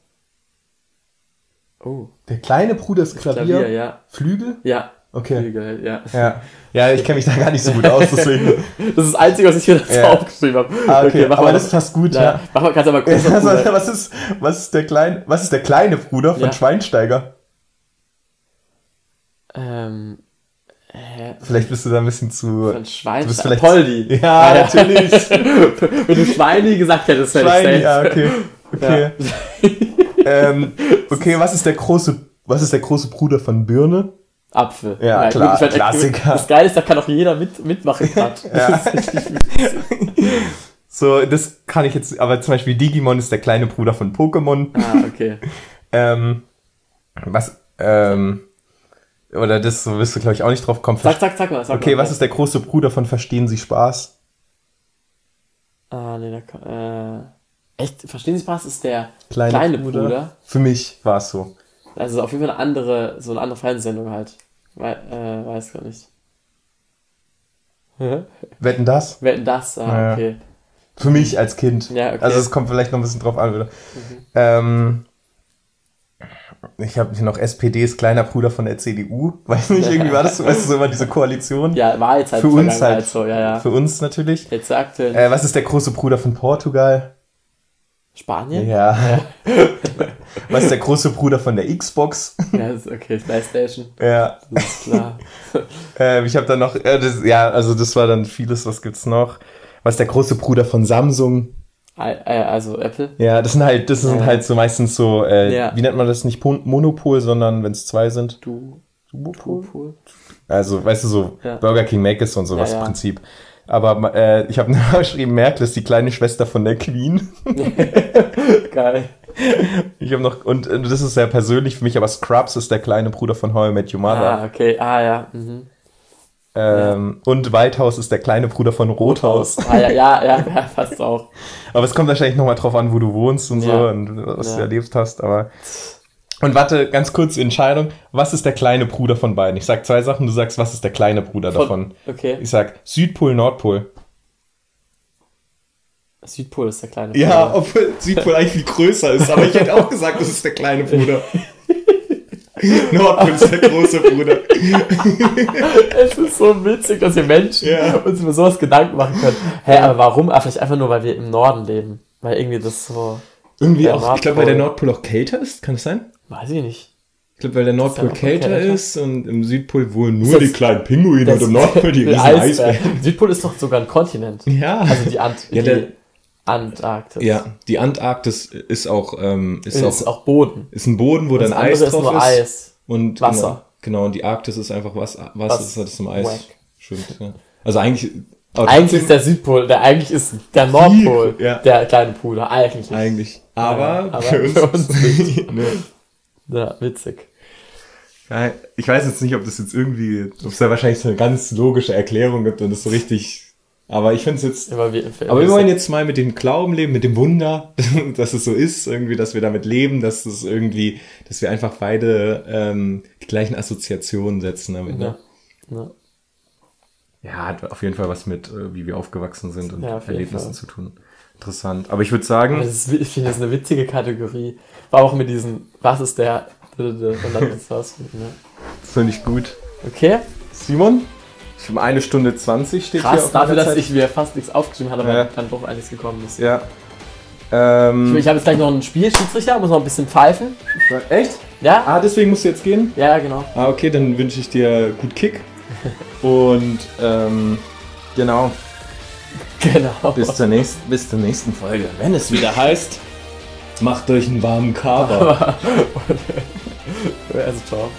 Oh, Der kleine Bruder ist Klavier. Klavier, ja. Flügel? Ja. Okay. Flügel, ja. Ja. Ja, ich kenne mich da gar nicht so gut aus, deswegen. Das ist das Einzige, was ich hier dazu Ja. aufgeschrieben habe. Ah, okay, mach aber das ist fast gut, ja. ja. Mach mal, kannst aber großer Also, Bruder. was ist, was ist der kleine, was ist der kleine Bruder von Ja. Schweinsteiger? Ähm, hä? Vielleicht bist du da ein bisschen zu. Von Schwein. Du bist vielleicht- Poldi. Ja, natürlich. Wenn du Schweini gesagt hättest, hätte Schweini, ich ja, okay. Okay. ähm, okay, was ist der große, was ist der große Bruder von Birne? Apfel. Ja, klar, ich werd- Klassiker. Das Geile ist, da kann auch jeder mit, mitmachen. Ja. So, das kann ich jetzt, aber zum Beispiel Digimon ist der kleine Bruder von Pokémon. ah, okay. Ähm, was, ähm, oder das so wirst du, glaube ich, auch nicht drauf kommen. Sag, sag, sag mal. Sag okay, mal. was ist der große Bruder von Verstehen Sie Spaß? Ah, nee, da kann, äh, echt, verstehen Sie Spaß ist der Kleine, kleine, Bruder. Für mich war es so. Also auf jeden Fall eine andere, so eine andere Fernsehsendung halt. Wei äh, weiß gar nicht. Wetten das? Wer denn das? Ah, Ja. okay. Für mich als Kind. Ja, okay. Also es kommt vielleicht noch ein bisschen drauf an, oder? Mhm. Ähm, ich habe hier noch SPDs kleiner Bruder von der CDU. Weiß nicht, irgendwie war das so, weißt du, so immer diese Koalition. Ja, war jetzt halt Für uns Vergangenheit halt. so, ja, ja. Für uns natürlich. Jetzt aktuell Äh, was ist der große Bruder von Portugal? Spanien? Ja. was ist der große Bruder von der Xbox? Ja, ist okay, Playstation, ja. das ist klar. Ähm, ich habe dann noch, äh, das, ja, also das war dann vieles, was gibt's noch? Was ist der große Bruder von Samsung? Äh, also Apple. Ja, das sind halt, das sind Ja. halt so meistens so, äh, Ja. wie nennt man das nicht Monopol, sondern wenn es zwei sind. Du. Duopol? Cool. Also, weißt du, so. Burger King, Mc's und sowas Ja, Prinzip. Aber äh, ich habe geschrieben, Merkel ist die kleine Schwester von der Queen. Geil. Ich habe noch, und äh, das ist sehr persönlich für mich, aber Scrubs ist der kleine Bruder von How I Met Your Mother. Ah, okay. Ah, ja. Mhm. ähm, Und Whitehouse ist der kleine Bruder von Rothaus. Ah, ja, ja, ja, ja, fast auch. Aber es kommt wahrscheinlich nochmal drauf an, wo du wohnst und so Ja. und was Ja. du erlebt hast, aber. Und warte, ganz kurz die Entscheidung. Was ist der kleine Bruder von beiden? Ich sag zwei Sachen, du sagst, was ist der kleine Bruder davon? Okay. Ich sag Südpol, Nordpol. Südpol ist der kleine Ja, Bruder. obwohl Südpol eigentlich viel größer ist, aber ich hätte auch gesagt, das ist der kleine Bruder. Nordpol ist der große Bruder. Es ist so witzig, dass wir Menschen Ja. uns über sowas Gedanken machen können. Hä, aber warum? Ah, vielleicht einfach nur, weil wir im Norden leben. Weil irgendwie das so. Irgendwie auch, ich glaube, weil der Nordpol. Nordpol auch kälter ist, kann das sein? Weiß ich nicht. Ich glaube, weil der Nordpol kälter ist und im Südpol wohl nur die kleinen Pinguine und im Nordpol die riesen Eisbär. Eisbären. Südpol ist doch sogar ein Kontinent. Ja. Also die, Ant Ja, die der- Antarktis. Ja, die Antarktis ist auch, ähm, ist, Ist auch, auch Boden. ist ein Boden, wo dann Eis ist drauf nur ist. Eis. Und Wasser. Genau, genau, und die Arktis ist einfach Wasser, Wasser Was? ist halt zum Eis. Wack. Stimmt, ja. Also eigentlich, Eigentlich ist der Südpol, der eigentlich ist der Nordpol, ja. der kleine Bruder. Eigentlich. eigentlich. Aber, Ja, aber für uns, für uns nicht. nee. Ja, witzig. Ja, ich weiß jetzt nicht, ob das jetzt irgendwie, ob es da wahrscheinlich so eine ganz logische Erklärung gibt und das so richtig. Aber ich finde es jetzt. Aber wir, Aber wir wollen jetzt mal mit dem Glauben leben, mit dem Wunder, dass es so ist, irgendwie, dass wir damit leben, dass es irgendwie, dass wir einfach beide ähm, die gleichen Assoziationen setzen damit. Ja. Ne? Ja. Ja, hat auf jeden Fall was mit, äh, wie wir aufgewachsen sind und Ja, Erlebnissen zu tun. Interessant. Aber ich würde sagen, Das ist, ich finde das eine witzige Kategorie. War auch mit diesem, was ist der, und dann ist was. Ne? finde ich gut. Okay, Simon, um eine Stunde 20 steht hier krass, dafür, dass ich mir fast nichts aufgeschrieben hatte, aber Ja. dann doch einiges gekommen ist. Ja. Ähm, Ich habe jetzt gleich noch ein Spiel, Schiedsrichter, muss noch ein bisschen pfeifen. echt? Ja? Ah, deswegen musst du jetzt gehen? Ja, genau. Ah, okay, dann wünsche ich dir gut Kick. Und ähm, genau, Genau. bis zur, nächsten, bis zur nächsten Folge. Wenn es wieder heißt, macht euch einen warmen Kaba. Also, ciao.